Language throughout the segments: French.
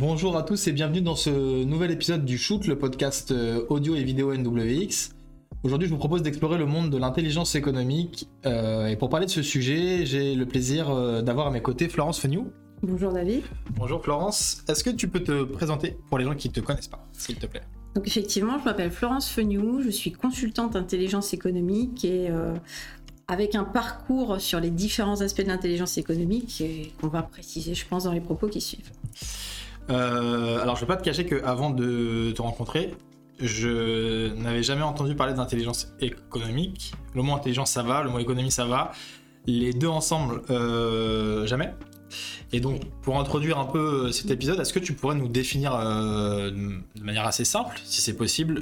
Bonjour à tous et bienvenue dans ce nouvel épisode du Shoot, le podcast euh, audio et vidéo NWX. Aujourd'hui, je vous propose d'explorer le monde de l'intelligence économique. Euh, et pour parler de ce sujet, j'ai le plaisir euh, d'avoir à mes côtés Florence Feniou. Bonjour David. Bonjour Florence. Est-ce que tu peux te présenter pour les gens qui ne te connaissent pas, s'il te plaît? Donc effectivement, je m'appelle Florence Feniou, je suis consultante intelligence économique et avec un parcours sur les différents aspects de l'intelligence économique qu'on va préciser, je pense, dans les propos qui suivent. Euh, alors, je vais pas te cacher qu'avant de te rencontrer, je n'avais jamais entendu parler d'intelligence économique. Le mot intelligence, ça va, le mot économie, ça va. Les deux ensemble, euh, jamais. Et donc, pour introduire un peu cet épisode, est-ce que tu pourrais nous définir euh, de manière assez simple, si c'est possible,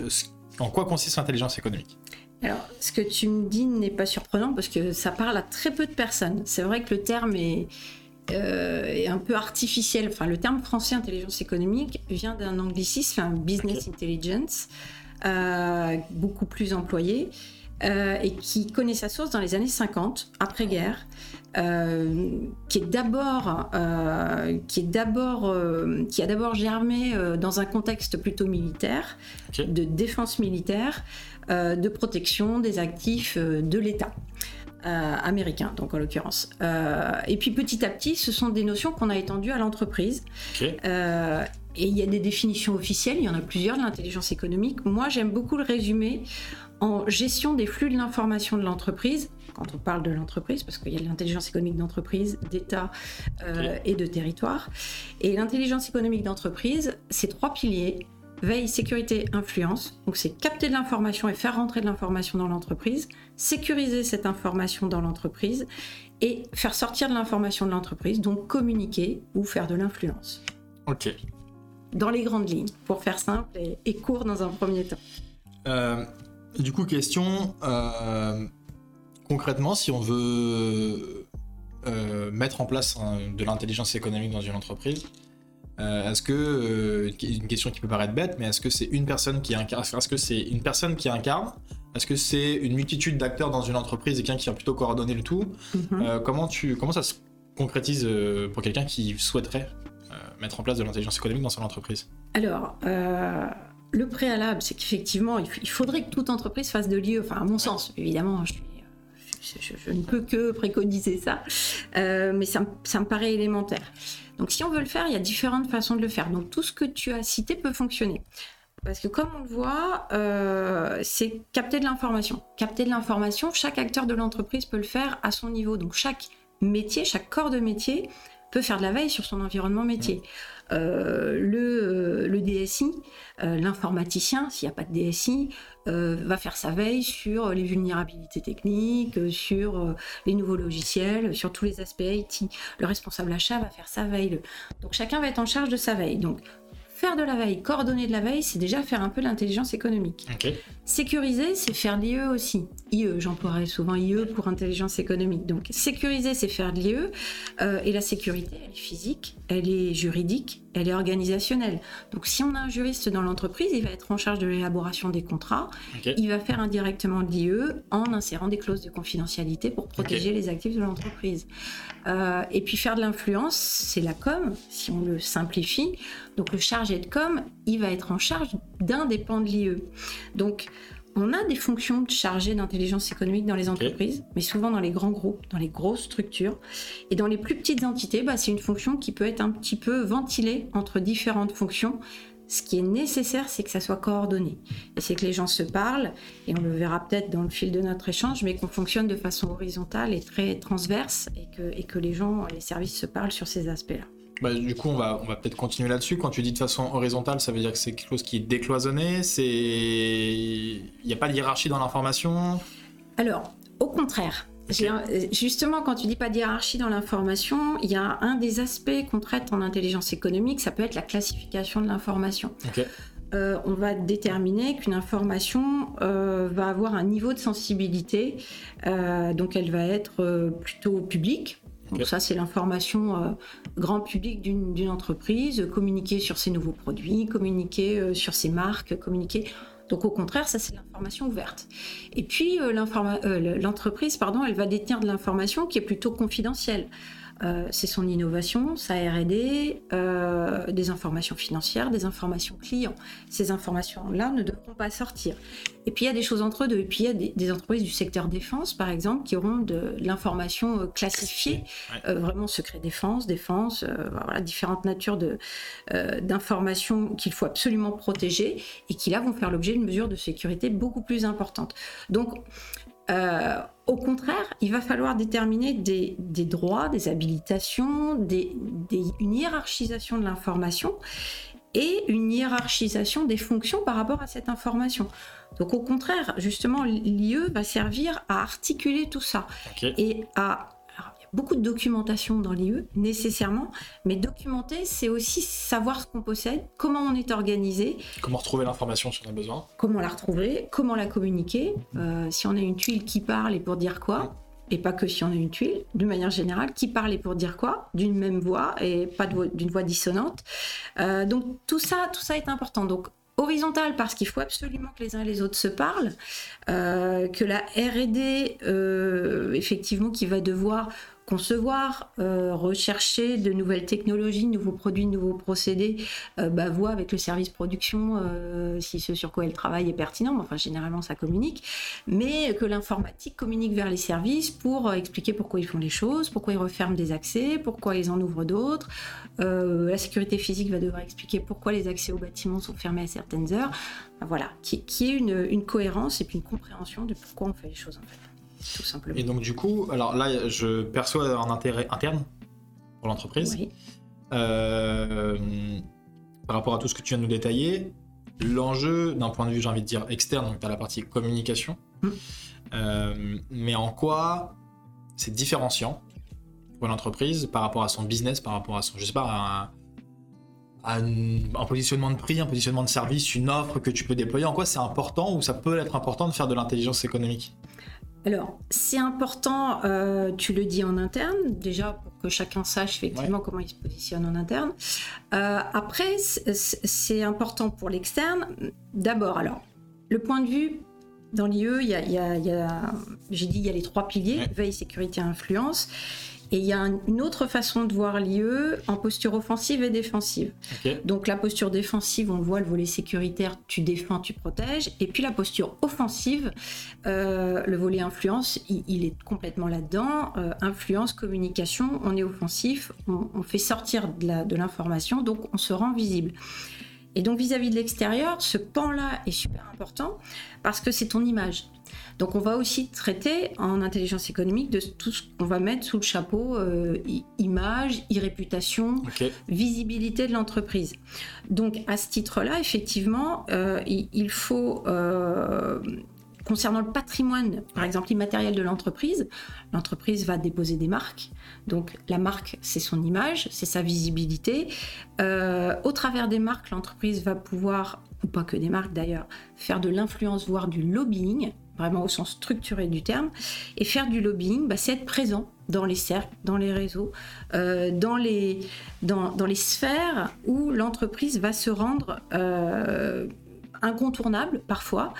en quoi consiste l'intelligence économique? Alors, ce que tu me dis n'est pas surprenant parce que ça parle à très peu de personnes. C'est vrai que le terme est, euh, un peu artificiel. Enfin, le terme français intelligence économique vient d'un anglicisme, business intelligence, euh, beaucoup plus employé. Euh, et qui connaît sa source dans les années 50, après-guerre, qui est d'abord, qui est d'abord, qui a d'abord germé dans un contexte plutôt militaire, de défense militaire, euh, de protection des actifs euh, de l'État. Euh, américain, donc en l'occurrence. et puis petit à petit, ce sont des notions qu'on a étendues à l'entreprise. et il y a des définitions officielles, il y en a plusieurs de l'intelligence économique. Moi, j'aime beaucoup le résumer en gestion des flux de l'information de l'entreprise, quand on parle de l'entreprise, parce qu'il y a l'intelligence économique d'entreprise, d'État et de territoire. Et l'intelligence économique d'entreprise, c'est trois piliers veille, sécurité, influence. Donc c'est capter de l'information et faire rentrer de l'information dans l'entreprise, sécuriser cette information dans l'entreprise et faire sortir de l'information de l'entreprise, donc communiquer ou faire de l'influence. Ok. Dans les grandes lignes, pour faire simple et, court dans un premier temps. Euh, du coup, question, euh, concrètement, si on veut euh, mettre en place de l'intelligence économique dans une entreprise, euh, est-ce que euh, une question qui peut paraître bête, mais est-ce que c'est une personne qui incarne Est-ce que c'est une personne qui incarne? Est-ce que c'est une multitude d'acteurs dans une entreprise et quelqu'un qui va plutôt coordonner le tout? Mhm. euh, Comment tu comment ça se concrétise pour quelqu'un qui souhaiterait mettre en place de l'intelligence économique dans son entreprise? Alors. Le préalable, c'est qu'effectivement, il faudrait que toute entreprise fasse de l'IE. Enfin, à mon sens, évidemment, je, je, ne peux que préconiser ça, mais ça, ça me paraît élémentaire. Donc si on veut le faire, il y a différentes façons de le faire. Donc tout ce que tu as cité peut fonctionner. Parce que comme on le voit, euh, c'est capter de l'information. Capter de l'information, chaque acteur de l'entreprise peut le faire à son niveau. Donc chaque métier, chaque corps de métier peut faire de la veille sur son environnement métier. Euh, le, euh, le, DSI, l'informaticien, s'il n'y a pas de DSI, va faire sa veille sur les vulnérabilités techniques, sur les nouveaux logiciels, sur tous les aspects IT. Le responsable achat va faire sa veille. Donc chacun va être en charge de sa veille. Donc Faire de la veille, coordonner de la veille, c'est déjà faire un peu l'intelligence économique. Sécuriser, c'est faire l'IE aussi. IE, j'emploierai souvent IE pour intelligence économique. Donc sécuriser, c'est faire de l'IE. Euh, et la sécurité, elle est physique, elle est juridique, elle est organisationnelle. Donc si on a un juriste dans l'entreprise, il va être en charge de l'élaboration des contrats. Il va faire indirectement de l'IE en insérant des clauses de confidentialité pour protéger les actifs de l'entreprise. Euh, et puis faire de l'influence, c'est la com, si on le simplifie. Donc le chargé de com, il va être en charge d'un des pans de l'IE. Donc on a des fonctions de chargé d'intelligence économique dans les entreprises, mais souvent dans les grands groupes, dans les grosses structures. Et dans les plus petites entités, bah, c'est une fonction qui peut être un petit peu ventilée entre différentes fonctions. Ce qui est nécessaire, c'est que ça soit coordonné. Et c'est que les gens se parlent, et on le verra peut-être dans le fil de notre échange, mais qu'on fonctionne de façon horizontale et très transverse, et que, et que les gens, les services se parlent sur ces aspects-là. Bah, du coup, on va, on va peut-être continuer là-dessus. Quand tu dis de façon horizontale, ça veut dire que c'est quelque chose qui est décloisonné c'est... Il n'y a pas de hiérarchie dans l'information? Alors, au contraire. Justement, quand tu dis pas de hiérarchie dans l'information, il y a un des aspects qu'on traite en intelligence économique, ça peut être la classification de l'information. Euh, on va déterminer qu'une information euh, va avoir un niveau de sensibilité, euh, donc elle va être plutôt publique, donc ça, c'est l'information euh, grand public d'une entreprise, communiquer sur ses nouveaux produits, communiquer euh, sur ses marques, communiquer. Donc au contraire, ça c'est l'information ouverte. Et puis euh, l'entreprise, pardon, elle va détenir de l'information qui est plutôt confidentielle. Euh, c'est son innovation, sa R&D, euh, des informations financières, des informations clients. Ces informations-là ne devront pas sortir. Et puis il y a des choses entre deux. Et puis il y a des, entreprises du secteur défense, par exemple, qui auront de, l'information euh, classifiée, vraiment secret défense, défense, voilà, différentes natures d'informations qu'il faut absolument protéger et qui là vont faire l'objet d'une mesure de sécurité beaucoup plus importante. Donc au contraire, il va falloir déterminer des, droits, des habilitations, une hiérarchisation de l'information et une hiérarchisation des fonctions par rapport à cette information. Donc au contraire, justement, l'IE va servir à articuler tout ça et à beaucoup de documentation dans l'IE, nécessairement, mais documenter, c'est aussi savoir ce qu'on possède, comment on est organisé. Comment retrouver l'information si on a besoin. Comment la retrouver, comment la communiquer. Euh, si on a une tuile qui parle et pour dire quoi, et pas que si on a une tuile, de manière générale, qui parle et pour dire quoi, d'une même voix et pas d'une voix dissonante. Euh, donc tout ça, tout ça est important. Donc horizontale parce qu'il faut absolument que les uns et les autres se parlent, euh, que la R&D, effectivement, qui va devoir concevoir, euh, rechercher de nouvelles technologies, nouveaux produits, nouveaux procédés, euh, bah, voit avec le service production euh, si ce sur quoi elle travaille est pertinent. Enfin, généralement, ça communique. Mais que l'informatique communique vers les services pour expliquer pourquoi ils font les choses, pourquoi ils referment des accès, pourquoi ils en ouvrent d'autres. la sécurité physique va devoir expliquer pourquoi les accès aux bâtiments sont fermés à certaines heures. voilà, qui, qui est une, une cohérence et puis une compréhension de pourquoi on fait les choses en fait. Et donc du coup, alors là, je perçois un intérêt interne pour l'entreprise. Euh, par rapport à tout ce que tu viens de nous détailler, l'enjeu d'un point de vue, j'ai envie de dire, externe, donc tu as la partie communication, mm. euh, mais en quoi c'est différenciant pour l'entreprise par rapport à son business, par rapport à son, je sais pas, un, un, positionnement de prix, un positionnement de service, une offre que tu peux déployer, en quoi c'est important ou ça peut être important de faire de l'intelligence économique? Alors, c'est important, euh, tu le dis en interne, déjà pour que chacun sache effectivement comment il se positionne en interne. Euh, après, c'est important pour l'externe. D'abord, alors, le point de vue, dans l'IE, il y a, j'ai dit, il y a les trois piliers, veille, sécurité, influence. Et il y a une autre façon de voir l'IE en posture offensive et défensive. Donc la posture défensive, on voit le volet sécuritaire, tu défends, tu protèges. Et puis la posture offensive, euh, le volet influence, il, est complètement là-dedans. Euh, influence, communication, on est offensif, on, fait sortir de l'information, donc on se rend visible. Et donc vis-à-vis -vis de l'extérieur, ce pan-là est super important parce que c'est ton image. Donc on va aussi traiter en intelligence économique de tout ce qu'on va mettre sous le chapeau euh, image, e-réputation, visibilité de l'entreprise. Donc à ce titre-là, effectivement, euh, il, faut... Euh, concernant le patrimoine, par exemple immatériel de l'entreprise, l'entreprise va déposer des marques. Donc la marque, c'est son image, c'est sa visibilité. au travers des marques, l'entreprise va pouvoir, ou pas que des marques d'ailleurs, faire de l'influence, voire du lobbying vraiment au sens structuré du terme. Et faire du lobbying, bah, c'est être présent dans les cercles, dans les réseaux, euh, dans, les, dans, dans, les sphères où l'entreprise va se rendre euh, incontournable parfois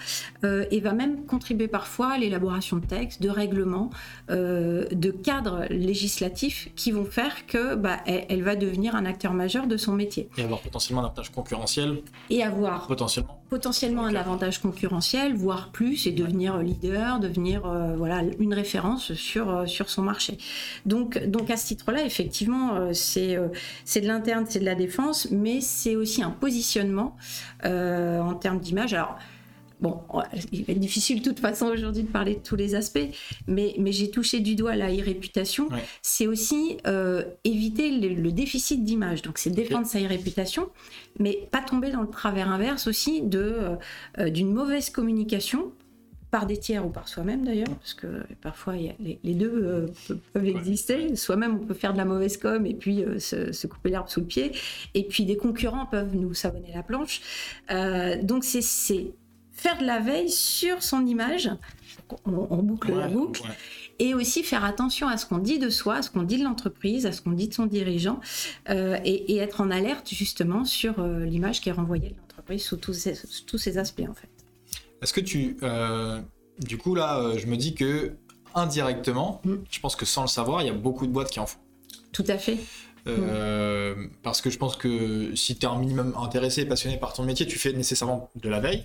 euh, et va même contribuer parfois à l'élaboration de textes, de règlements, euh, de cadres législatifs qui vont faire que bah, elle, va devenir un acteur majeur de son métier. Et avoir potentiellement un avantage concurrentiel. Et avoir potentiellement, potentiellement un avantage concurrentiel, voire plus, et devenir leader, devenir euh, voilà une référence sur sur son marché. Donc donc à ce titre-là, effectivement, c'est c'est de l'interne, c'est de la défense, mais c'est aussi un positionnement en termes d'image. Alors, bon, il va être difficile de toute façon aujourd'hui de parler de tous les aspects, mais, mais j'ai touché du doigt la e-réputation. C'est aussi euh, éviter le, déficit d'image. Donc, c'est défendre sa e-réputation, mais pas tomber dans le travers inverse aussi de euh, euh, d'une mauvaise communication par des tiers ou par soi-même d'ailleurs, parce que parfois les, deux peuvent exister. Soi-même, on peut faire de la mauvaise com et puis se, se, couper l'herbe sous le pied, et puis des concurrents peuvent nous savonner la planche. donc c'est faire de la veille sur son image, on, boucle la boucle, et aussi faire attention à ce qu'on dit de soi, à ce qu'on dit de l'entreprise, à ce qu'on dit de son dirigeant, euh, et, être en alerte justement sur euh, l'image qui est renvoyée de l'entreprise sous tous ces aspects en fait. Est-ce que tu... Euh, du coup là, je me dis que indirectement, mm. je pense que sans le savoir, il y a beaucoup de boîtes qui en font. Tout à fait. Euh, parce que je pense que si tu es un minimum intéressé et passionné par ton métier, tu fais nécessairement de la veille.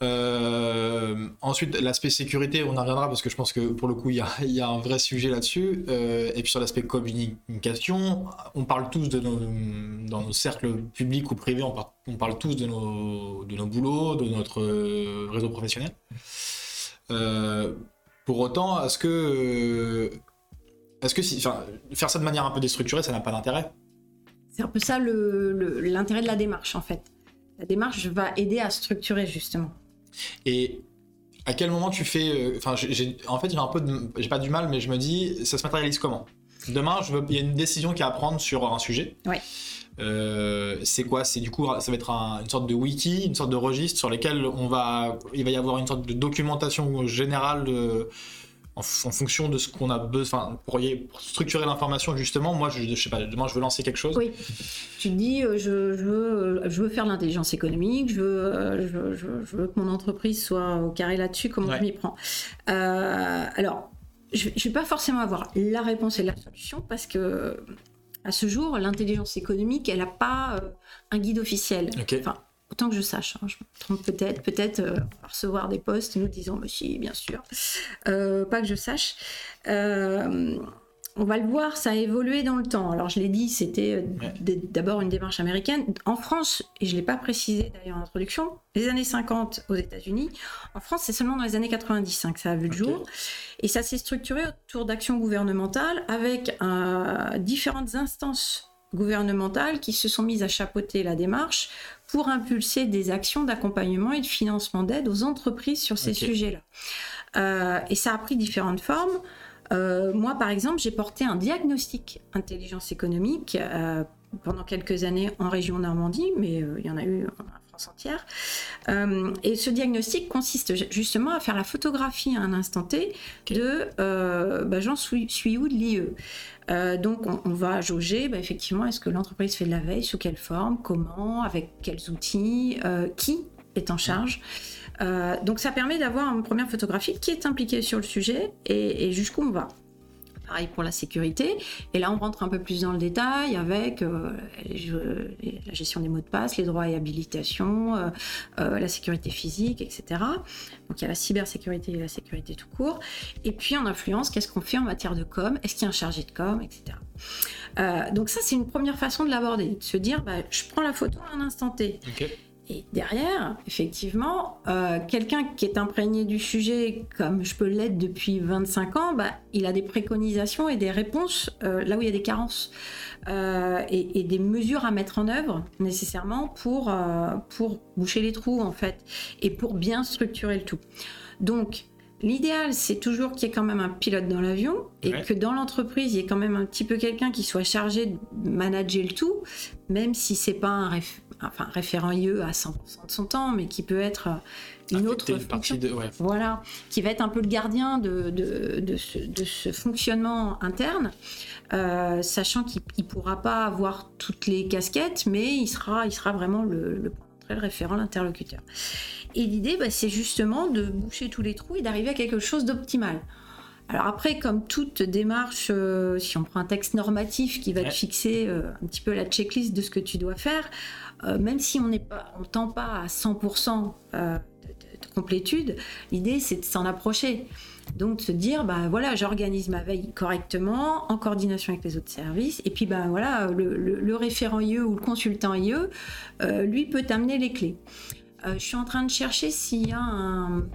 Euh, ensuite, l'aspect sécurité, on en reviendra parce que je pense que pour le coup, il y, a, un vrai sujet là-dessus. Euh, et puis sur l'aspect communication, on parle tous dans nos cercles publics ou privés, on, parle tous de nos, de nos boulots, de notre réseau professionnel. pour autant, est-ce que est-ce que faire ça de manière un peu déstructurée, ça n'a pas d'intérêt? C'est un peu ça l'intérêt de la démarche, en fait. La démarche va aider à structurer, justement. Et à quel moment tu fais. Euh, enfin, en fait, j'ai un peu J'ai pas du mal, mais je me dis, ça se matérialise comment? Demain, je veux, il y a une décision qui a à prendre sur un sujet. Ouais. Euh, c'est quoi? C'est du coup, ça va être une sorte de wiki, une sorte de registre sur lesquels on va, il va y avoir une sorte de documentation générale de, en, fonction de ce qu'on a besoin, pour, pour structurer l'information justement, moi je, je, sais pas, demain je veux lancer quelque chose. Oui, tu dis euh, je, je, veux, je veux faire l'intelligence économique, je veux, euh, je, veux que mon entreprise soit au carré là-dessus, comment je m'y prends? Euh, Alors, je ne vais pas forcément avoir la réponse et la solution parce que à ce jour, l'intelligence économique, elle n'a pas un guide officiel. Enfin, Autant que je sache, hein, je me trompe peut-être, peut-être euh, recevoir des postes nous disant, mais si, bien sûr, euh, pas que je sache. Euh, on va le voir, ça a évolué dans le temps. Alors je l'ai dit, c'était d'abord une démarche américaine. En France, et je ne l'ai pas précisé d'ailleurs en introduction, les années 50 aux États-Unis. En France, c'est seulement dans les années 90 que ça a vu le jour. Et ça s'est structuré autour d'actions gouvernementales avec différentes instances gouvernementales qui se sont mises à chapeauter la démarche pour impulser des actions d'accompagnement et de financement d'aide aux entreprises sur ces sujets-là. Euh, et ça a pris différentes formes. Euh, moi, par exemple, j'ai porté un diagnostic intelligence économique euh, pendant quelques années en région Normandie, mais il y en a eu entière. Euh, et ce diagnostic consiste justement à faire la photographie à un instant T de bah, j'en suis, où de l'IE. Euh, donc on, va jauger bah, effectivement est-ce que l'entreprise fait de la veille, sous quelle forme, comment, avec quels outils, qui est en charge. donc ça permet d'avoir une première photographie qui est impliquée sur le sujet et, et jusqu'où on va. Pareil pour la sécurité. Et là, on rentre un peu plus dans le détail avec euh, la gestion des mots de passe, les droits et habilitations, euh, euh, la sécurité physique, etc. Donc il y a la cybersécurité et la sécurité tout court. Et puis en influence, qu'est-ce qu'on fait en matière de com? Est-ce qu'il y a un chargé de com, etc. donc ça, c'est une première façon de l'aborder, de se dire, bah, je prends la photo à un instant T. Et derrière, effectivement, euh, quelqu'un qui est imprégné du sujet, comme je peux l'être depuis 25 ans, bah, il a des préconisations et des réponses euh, là où il y a des carences euh, et, des mesures à mettre en œuvre nécessairement pour, pour boucher les trous en fait et pour bien structurer le tout. Donc, L'idéal, c'est toujours qu'il y ait quand même un pilote dans l'avion et que dans l'entreprise, il y ait quand même un petit peu quelqu'un qui soit chargé de manager le tout, même si c'est pas un, enfin, référent IE à 100% de son temps, mais qui peut être une autre partie de, voilà, qui va être un peu le gardien de, de, de, ce, fonctionnement interne, euh, sachant qu'il ne pourra pas avoir toutes les casquettes, mais il sera, il sera vraiment le, le, le référent, l'interlocuteur. Et l'idée, bah, c'est justement de boucher tous les trous et d'arriver à quelque chose d'optimal. Alors après, comme toute démarche, euh, si on prend un texte normatif qui va te fixer euh, un petit peu la checklist de ce que tu dois faire, euh, même si on n'est pas, on tend pas à 100% de, complétude, l'idée c'est de s'en approcher. Donc de se dire, bah voilà, j'organise ma veille correctement, en coordination avec les autres services, et puis bah voilà, le, référent IE ou le consultant IE, lui peut t'amener les clés. Euh, je suis en train de chercher s'il y a un.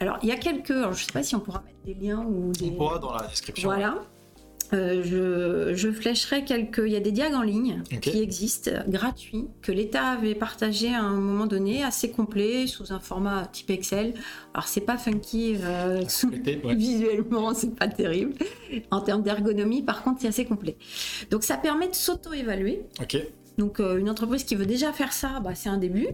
Alors, il y a quelques. je ne sais pas si on pourra mettre des liens ou des. On pourra dans la description. Voilà. Euh, je, je, flécherai quelques. Il y a des diags en ligne qui existent, gratuits, que l'État avait partagé à un moment donné, assez complet, sous un format type Excel. Alors, c'est pas funky euh, visuellement, c'est pas terrible. En termes d'ergonomie, par contre, c'est assez complet. Donc, ça permet de s'auto-évaluer. Ok Donc une entreprise qui veut déjà faire ça, bah, c'est un début.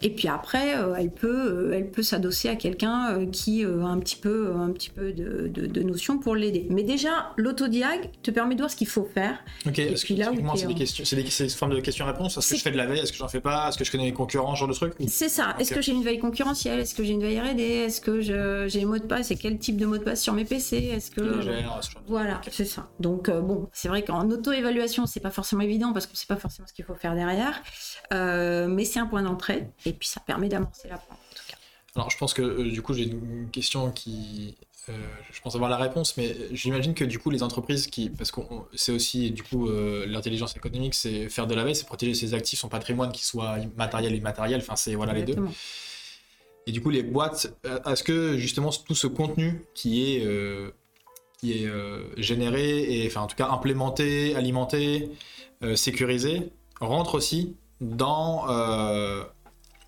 Et puis après, elle peut, elle peut s'adosser à quelqu'un qui a un petit peu, un petit peu de, de, notions pour l'aider. Mais déjà, l'autodiag te permet de voir ce qu'il faut faire. Ok. Et puis là, c'est des questions, c'est des, formes de questions-réponses. Est-ce que je fais de la veille? Est-ce que j'en fais pas? Est-ce que je connais les concurrents, genre de truc? C'est ça. Est-ce que j'ai une veille concurrentielle? Est-ce que j'ai une veille R&D Est-ce que j'ai les mots de passe? Et quel type de mot de passe sur mes PC Est-ce que voilà, c'est ça. Donc bon, c'est vrai qu'en auto-évaluation, c'est pas forcément évident parce qu'on sait pas forcément ce qu'il faut faire derrière, euh, mais c'est un point d'entrée et puis ça permet d'amorcer la pente. Alors je pense que euh, du coup j'ai une question qui, euh, je pense avoir la réponse, mais j'imagine que du coup les entreprises qui, parce que c'est aussi du coup l'intelligence économique, c'est faire de la veille, c'est protéger ses actifs, son patrimoine, qui soit matériel et immatériel, enfin c'est voilà les deux. Et du coup les boîtes, est-ce que justement tout ce contenu qui est qui est généré et enfin en tout cas implémenté, alimenté, sécurisé, rentre aussi dans euh,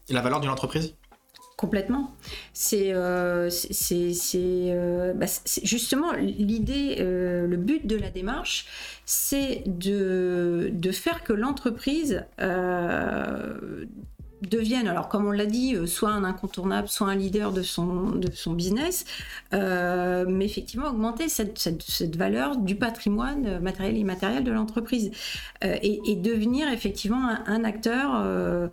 la valeur d'une entreprise? Complètement. C'est euh, euh, bah, justement l'idée, le but de la démarche, c'est de, de, faire que l'entreprise devienne, alors comme on l'a dit, soit un incontournable, soit un leader de son, de son business, mais effectivement augmenter cette, cette, valeur du patrimoine matériel et immatériel de l'entreprise et, devenir effectivement un acteur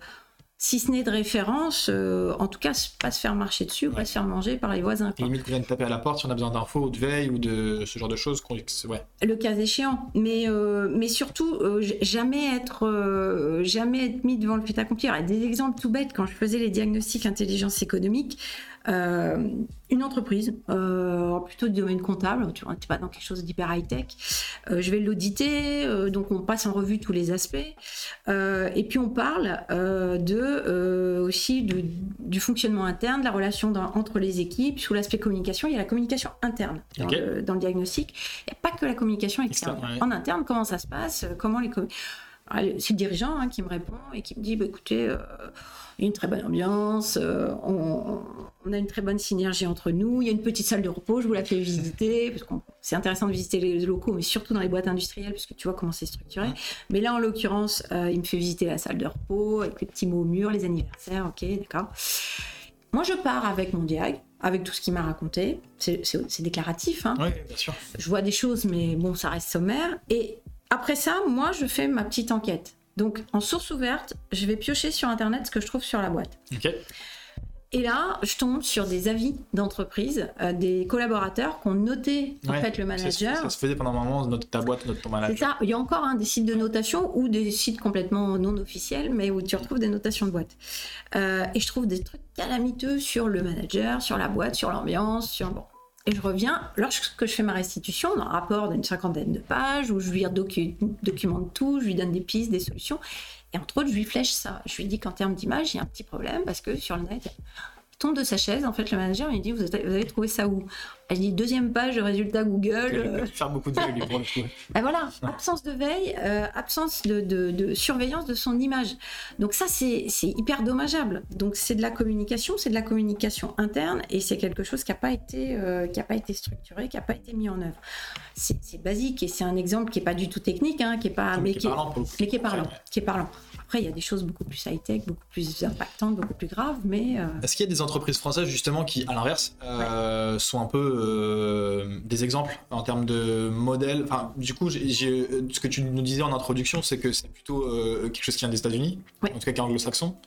si ce n'est de référence, euh, en tout cas, pas se faire marcher dessus, pas se faire manger par les voisins. Quoi. Limite qu'on vienne taper à la porte si on a besoin d'infos ou de veille ou de ce genre de choses. Ouais. Le cas échéant. Mais, euh, mais surtout, euh, jamais, être, jamais être mis devant le fait accompli. Il y a des exemples tout bêtes quand je faisais les diagnostics intelligence économique. Euh, une entreprise, euh, plutôt du domaine comptable, tu vois, pas dans quelque chose d'hyper high-tech. Euh, je vais l'auditer, donc on passe en revue tous les aspects. et puis on parle de, aussi du fonctionnement interne, de la relation entre les équipes. Sous l'aspect communication, il y a la communication interne dans, le, diagnostic. Il n'y a pas que la communication externe. En interne, comment ça se passe? Comment les ah, c'est le dirigeant hein, qui me répond et qui me dit bah, écoutez, une très bonne ambiance, on, on a une très bonne synergie entre nous. Il y a une petite salle de repos, je vous la fais visiter, parce que c'est intéressant de visiter les locaux, mais surtout dans les boîtes industrielles, parce que tu vois comment c'est structuré. Mais là, en l'occurrence, euh, il me fait visiter la salle de repos, avec les petits mots au mur, les anniversaires, ok, d'accord. Moi, je pars avec mon diag, avec tout ce qu'il m'a raconté. C'est déclaratif. Hein. Oui, bien sûr. Je vois des choses, mais bon, ça reste sommaire. Et après ça, moi, je fais ma petite enquête. Donc, en source ouverte, je vais piocher sur Internet ce que je trouve sur la boîte. Et là, je tombe sur des avis d'entreprise, euh, des collaborateurs qui ont noté en fait le manager. Ça, se faisait pendant un moment, note ta boîte, note ton manager. C'est ça. Il y a encore hein, des sites de notation ou des sites complètement non officiels, mais où tu retrouves des notations de boîte. Euh, et je trouve des trucs calamiteux sur le manager, sur la boîte, sur l'ambiance, sur bon. Et je reviens, lorsque je fais ma restitution, dans un rapport d'une cinquantaine de pages, où je lui documente tout, je lui donne des pistes, des solutions, et entre autres, je lui flèche ça. Je lui dis qu'en termes d'image, il y a un petit problème parce que sur le net, tombe de sa chaise. En fait, le manager, il dit Vous avez trouvé ça où? Elle dit Deuxième page de résultats Google. Euh... Faire beaucoup de veille, pour le coup. Ben voilà, absence de veille, euh, absence de, de, surveillance de son image. Donc, ça, c'est hyper dommageable. Donc, c'est de la communication, c'est de la communication interne et c'est quelque chose qui n'a pas, été, euh, qui pas été structuré, qui n'a pas été mis en œuvre. C'est basique et c'est un exemple qui n'est pas du tout technique, hein, qui est pas, mais, qui, est parlant, mais qui est parlant. Qui est parlant. Après, il y a des choses beaucoup plus high-tech, beaucoup plus impactantes, beaucoup plus graves, mais... Euh, Est-ce qu'il y a des entreprises françaises, justement, qui, à l'inverse, euh, sont un peu euh, des exemples en termes de modèles? Enfin, du coup, ce que tu nous disais en introduction, c'est que c'est plutôt quelque chose qui vient des États-Unis, en tout cas qui est anglo-saxon,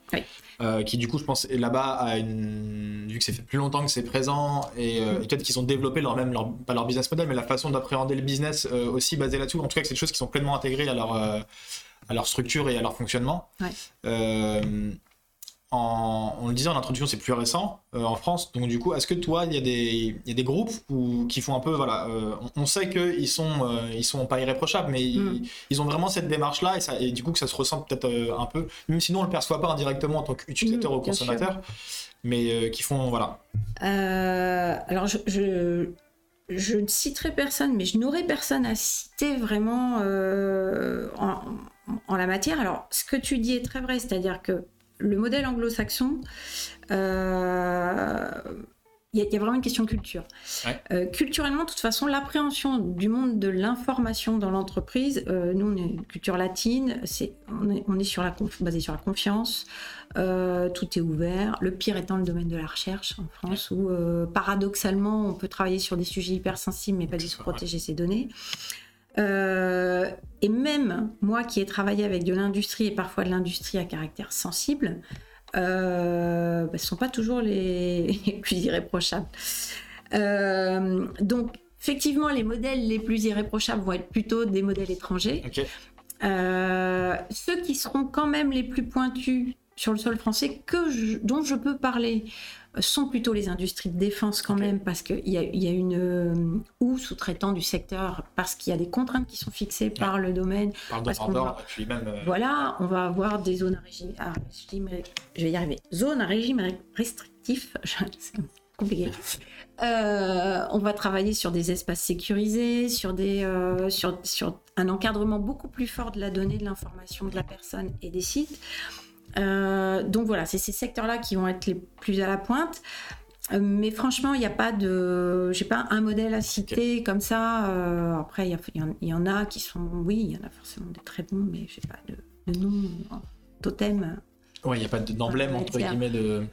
qui, du coup, je pense, là-bas, une... vu que c'est fait plus longtemps que c'est présent, et, mm. peut-être qu'ils ont développé leur même, leur, pas leur business model, mais la façon d'appréhender le business aussi basée là-dessus. En tout cas, c'est des choses qui sont pleinement intégrées à leur à leur structure et à leur fonctionnement. Euh, en, on le disait en introduction, c'est plus récent euh, en France. Donc du coup, est-ce que toi, il y, a des, y a des groupes où, qui font un peu, voilà, euh, on, sait qu'ils sont, ils sont pas irréprochables, mais mm. ils, ont vraiment cette démarche-là et, ça, et du coup que ça se ressent peut-être un peu, même sinon on le perçoit pas indirectement en tant qu'utilisateur mm, ou consommateur, mais qui font, voilà. alors je je ne citerai personne, mais je n'aurai personne à citer vraiment en, la matière. Alors, ce que tu dis est très vrai, c'est-à-dire que le modèle anglo-saxon, euh, il y, a vraiment une question de culture. Euh, culturellement, de toute façon, l'appréhension du monde de l'information dans l'entreprise, euh, nous, on est une culture latine, c'est, on, est, sur la basé sur la confiance, tout est ouvert. Le pire étant le domaine de la recherche en France, où paradoxalement, on peut travailler sur des sujets hypersensibles, mais pas du tout protéger ses données. Et même moi qui ai travaillé avec de l'industrie et parfois de l'industrie à caractère sensible, euh, bah, ne sont pas toujours les, plus irréprochables. Euh, donc, effectivement, les modèles les plus irréprochables vont être plutôt des modèles étrangers. Euh, ceux qui seront quand même les plus pointus sur le sol français que dont je peux parler sont plutôt les industries de défense quand même, parce qu'il y, y, a une euh, ou sous-traitant du secteur, parce qu'il y a des contraintes qui sont fixées par le domaine. Par parce même. Euh, voilà, on va avoir des zones à régime. Ah, je vais y arriver. Zones à régime restrictif. C'est compliqué. Euh, on va travailler sur des espaces sécurisés, sur, des, sur, sur un encadrement beaucoup plus fort de la donnée, de l'information de la personne et des sites. Euh, donc voilà, c'est ces secteurs-là qui vont être les plus à la pointe. Euh, mais franchement, il n'y a pas de, j'ai pas un modèle à citer comme ça. Euh, après, il y, en a qui sont, oui, il y en a forcément des très bons, mais j'ai pas de, de, nom totem. Ouais, il n'y a pas d'emblème entre guillemets de.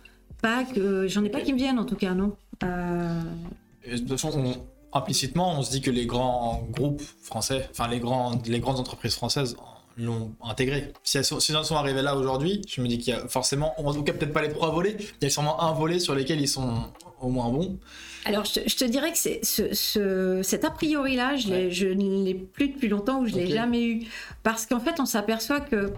Pas que, j'en ai pas qui me viennent en tout cas, non. de toute façon, implicitement, on se dit que les grands groupes français, enfin les, grands, les grandes entreprises françaises l'ont intégré. Si elles, sont, sont arrivées là aujourd'hui, je me dis qu'il y a forcément, en tout cas peut-être pas les trois volets, il y a sûrement un volet sur lesquels ils sont au moins bons. Alors je te, dirais que c'est ce, cet a priori-là, je, je ne l'ai plus depuis longtemps ou je ne l'ai jamais eu. Parce qu'en fait, on s'aperçoit que,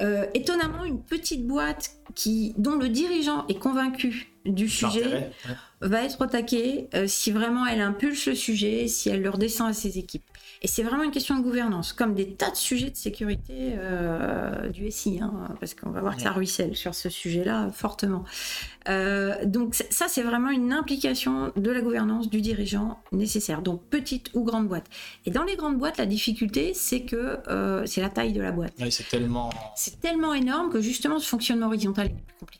euh, étonnamment, une petite boîte qui, dont le dirigeant est convaincu du sujet va être attaquée euh, si vraiment elle impulse le sujet, si elle le redescend à ses équipes. Et c'est vraiment une question de gouvernance, comme des tas de sujets de sécurité euh, du SI, hein, parce qu'on va voir que ça ruisselle sur ce sujet-là fortement. Euh, donc ça, c'est vraiment une implication de la gouvernance du dirigeant nécessaire, donc petite ou grande boîte. Et dans les grandes boîtes, la difficulté, c'est que euh, c'est la taille de la boîte. c'est tellement... C'est tellement énorme que justement ce fonctionnement horizontal est plus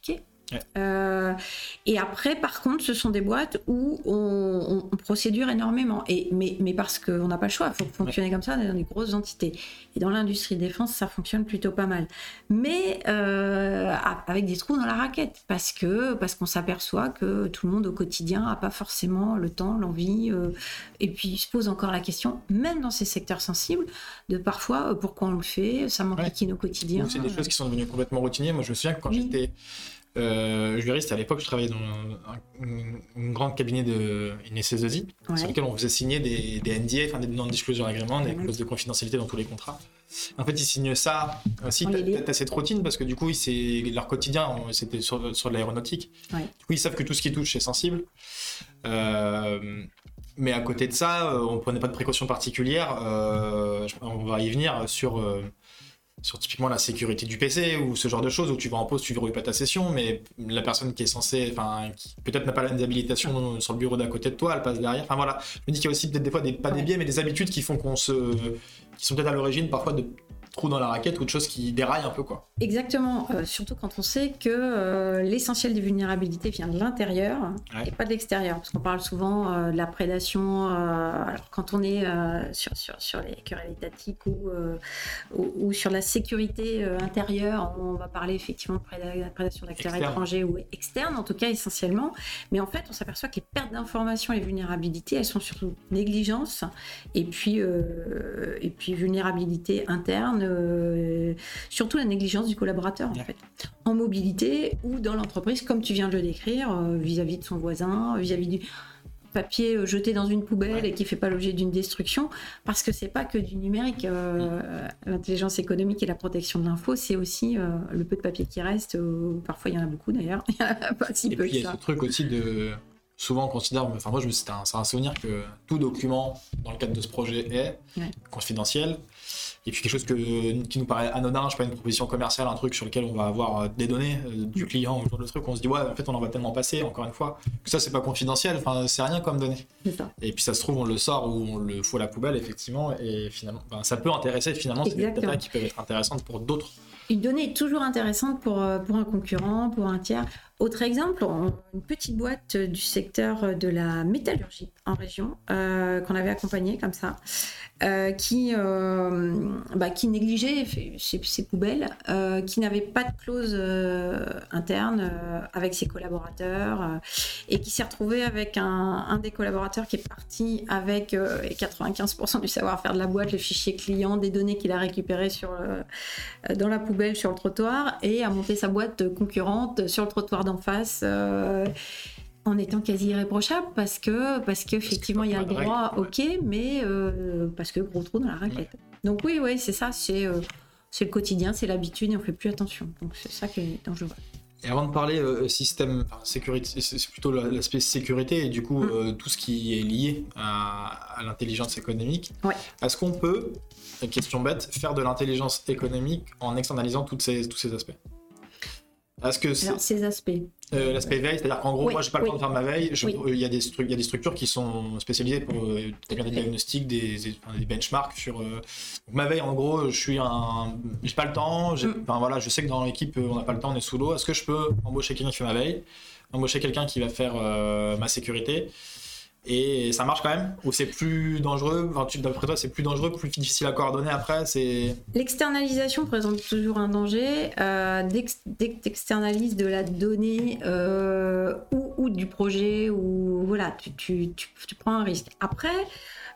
Euh, et après, par contre, ce sont des boîtes où on, procédure énormément. Et, mais, mais parce qu'on n'a pas le choix, il faut fonctionner comme ça dans des grosses entités. Et dans l'industrie défense, ça fonctionne plutôt pas mal. Mais euh, avec des trous dans la raquette, parce que parce qu'on s'aperçoit que tout le monde au quotidien n'a pas forcément le temps, l'envie. Euh, et puis, il se pose encore la question, même dans ces secteurs sensibles, de parfois pourquoi on le fait, ça manque ouais. au quotidien. C'est des choses qui sont devenues complètement routinières. Moi, je me souviens que quand j'étais euh, juriste, à l'époque, je travaillais dans un, grand cabinet de une SS2I, sur lequel on faisait signer des, des NDA, enfin des non-disclosure agreements, des clauses de confidentialité dans tous les contrats. En fait, ils signent ça aussi, peut-être à cette routine, parce que du coup, leur quotidien, c'était sur, sur de l'aéronautique. Du coup, ils savent que tout ce qui touche est sensible. Euh, mais à côté de ça, euh, on prenait pas de précautions particulières. Euh, on va y venir sur sur typiquement la sécurité du PC ou ce genre de choses où tu vas en pause, tu verrouilles pas ta session, mais la personne qui est censée, enfin, qui peut-être n'a pas la habilitation sur le bureau d'à côté de toi, elle passe derrière. Enfin voilà, je me dis qu'il y a aussi peut-être des fois des, pas des biais, mais des habitudes qui font qu'on se, qui sont peut-être à l'origine parfois de trou dans la raquette ou de choses qui déraillent un peu quoi. Exactement, euh, surtout quand on sait que euh, l'essentiel des vulnérabilités vient de l'intérieur et pas de l'extérieur, parce qu'on parle souvent euh, de la prédation. alors quand on est sur, sur, sur, les querelles étatiques ou, ou, sur la sécurité intérieure, on va parler effectivement de la prédation d'acteurs étrangers ou externes, en tout cas essentiellement. Mais en fait, on s'aperçoit que les pertes d'informations et les vulnérabilités, elles sont surtout négligence et puis, et puis vulnérabilité interne euh, surtout la négligence du collaborateur en fait, en mobilité ou dans l'entreprise, comme tu viens de le décrire, euh, vis-à-vis de son voisin, vis-à-vis du papier euh, jeté dans une poubelle et qui fait pas l'objet d'une destruction, parce que c'est pas que du numérique. L'intelligence économique et la protection de l'info, c'est aussi le peu de papier qui reste. parfois, il y en a beaucoup d'ailleurs. pas si et puis, il y a ce truc aussi de souvent on considère, enfin moi c'est un, un, souvenir que tout document dans le cadre de ce projet est confidentiel. Et puis quelque chose que, qui nous paraît anodin, je sais pas, une proposition commerciale, un truc sur lequel on va avoir euh, des données euh, du client ou genre de truc, on se dit ouais, en fait on en va tellement passer, encore une fois, que ça c'est pas confidentiel, enfin c'est rien comme données. Et puis ça se trouve on le sort ou on le fout à la poubelle effectivement, et finalement ben, ça peut intéresser finalement, c'est des données qui peuvent être intéressantes pour d'autres. Une donnée est toujours intéressante pour, euh, pour un concurrent, pour un tiers. Autre exemple, une petite boîte du secteur de la métallurgie en région, qu'on avait accompagné comme ça, qui, bah, qui négligeait ses, poubelles, qui n'avait pas de clause interne avec ses collaborateurs et qui s'est retrouvé avec un, des collaborateurs qui est parti avec 95% du savoir-faire de la boîte, le fichier client, des données qu'il a récupérées sur, dans la poubelle sur le trottoir et a monté sa boîte concurrente sur le trottoir d'en face euh, en étant quasi irréprochable parce que parce qu'effectivement il y a le droit, ok, mais euh, parce que gros trou dans la raquette. Donc oui, oui, c'est ça, c'est euh, c'est le quotidien, c'est l'habitude et on fait plus attention. Donc c'est ça qui est dangereux. Et avant de parler système sécurité, c'est plutôt l'aspect sécurité et du coup mm. tout ce qui est lié à, l'intelligence économique. Ouais. Est-ce qu'on peut, question bête, faire de l'intelligence économique en externalisant toutes ces, tous ces aspects? Est-ce que ces aspects euh, L'aspect veille, c'est-à-dire qu'en gros, moi, j'ai pas le temps de faire ma veille. Il y, a des il y a des structures qui sont spécialisées pour euh, des diagnostics, des, des, benchmarks sur. Euh, ma veille, en gros, je suis un, j'ai pas le temps. Mm. Enfin voilà, je sais que dans l'équipe, on n'a pas le temps, on est sous l'eau. Est-ce que je peux embaucher quelqu'un qui fait ma veille, embaucher quelqu'un qui va faire ma sécurité? Et ça marche quand même Ou c'est plus dangereux D'après toi, c'est plus dangereux, plus difficile à coordonner après c'est... L'externalisation présente toujours un danger. Euh, dès que tu externalises de la donnée euh, ou, du projet, ou voilà, tu, prends un risque. Après,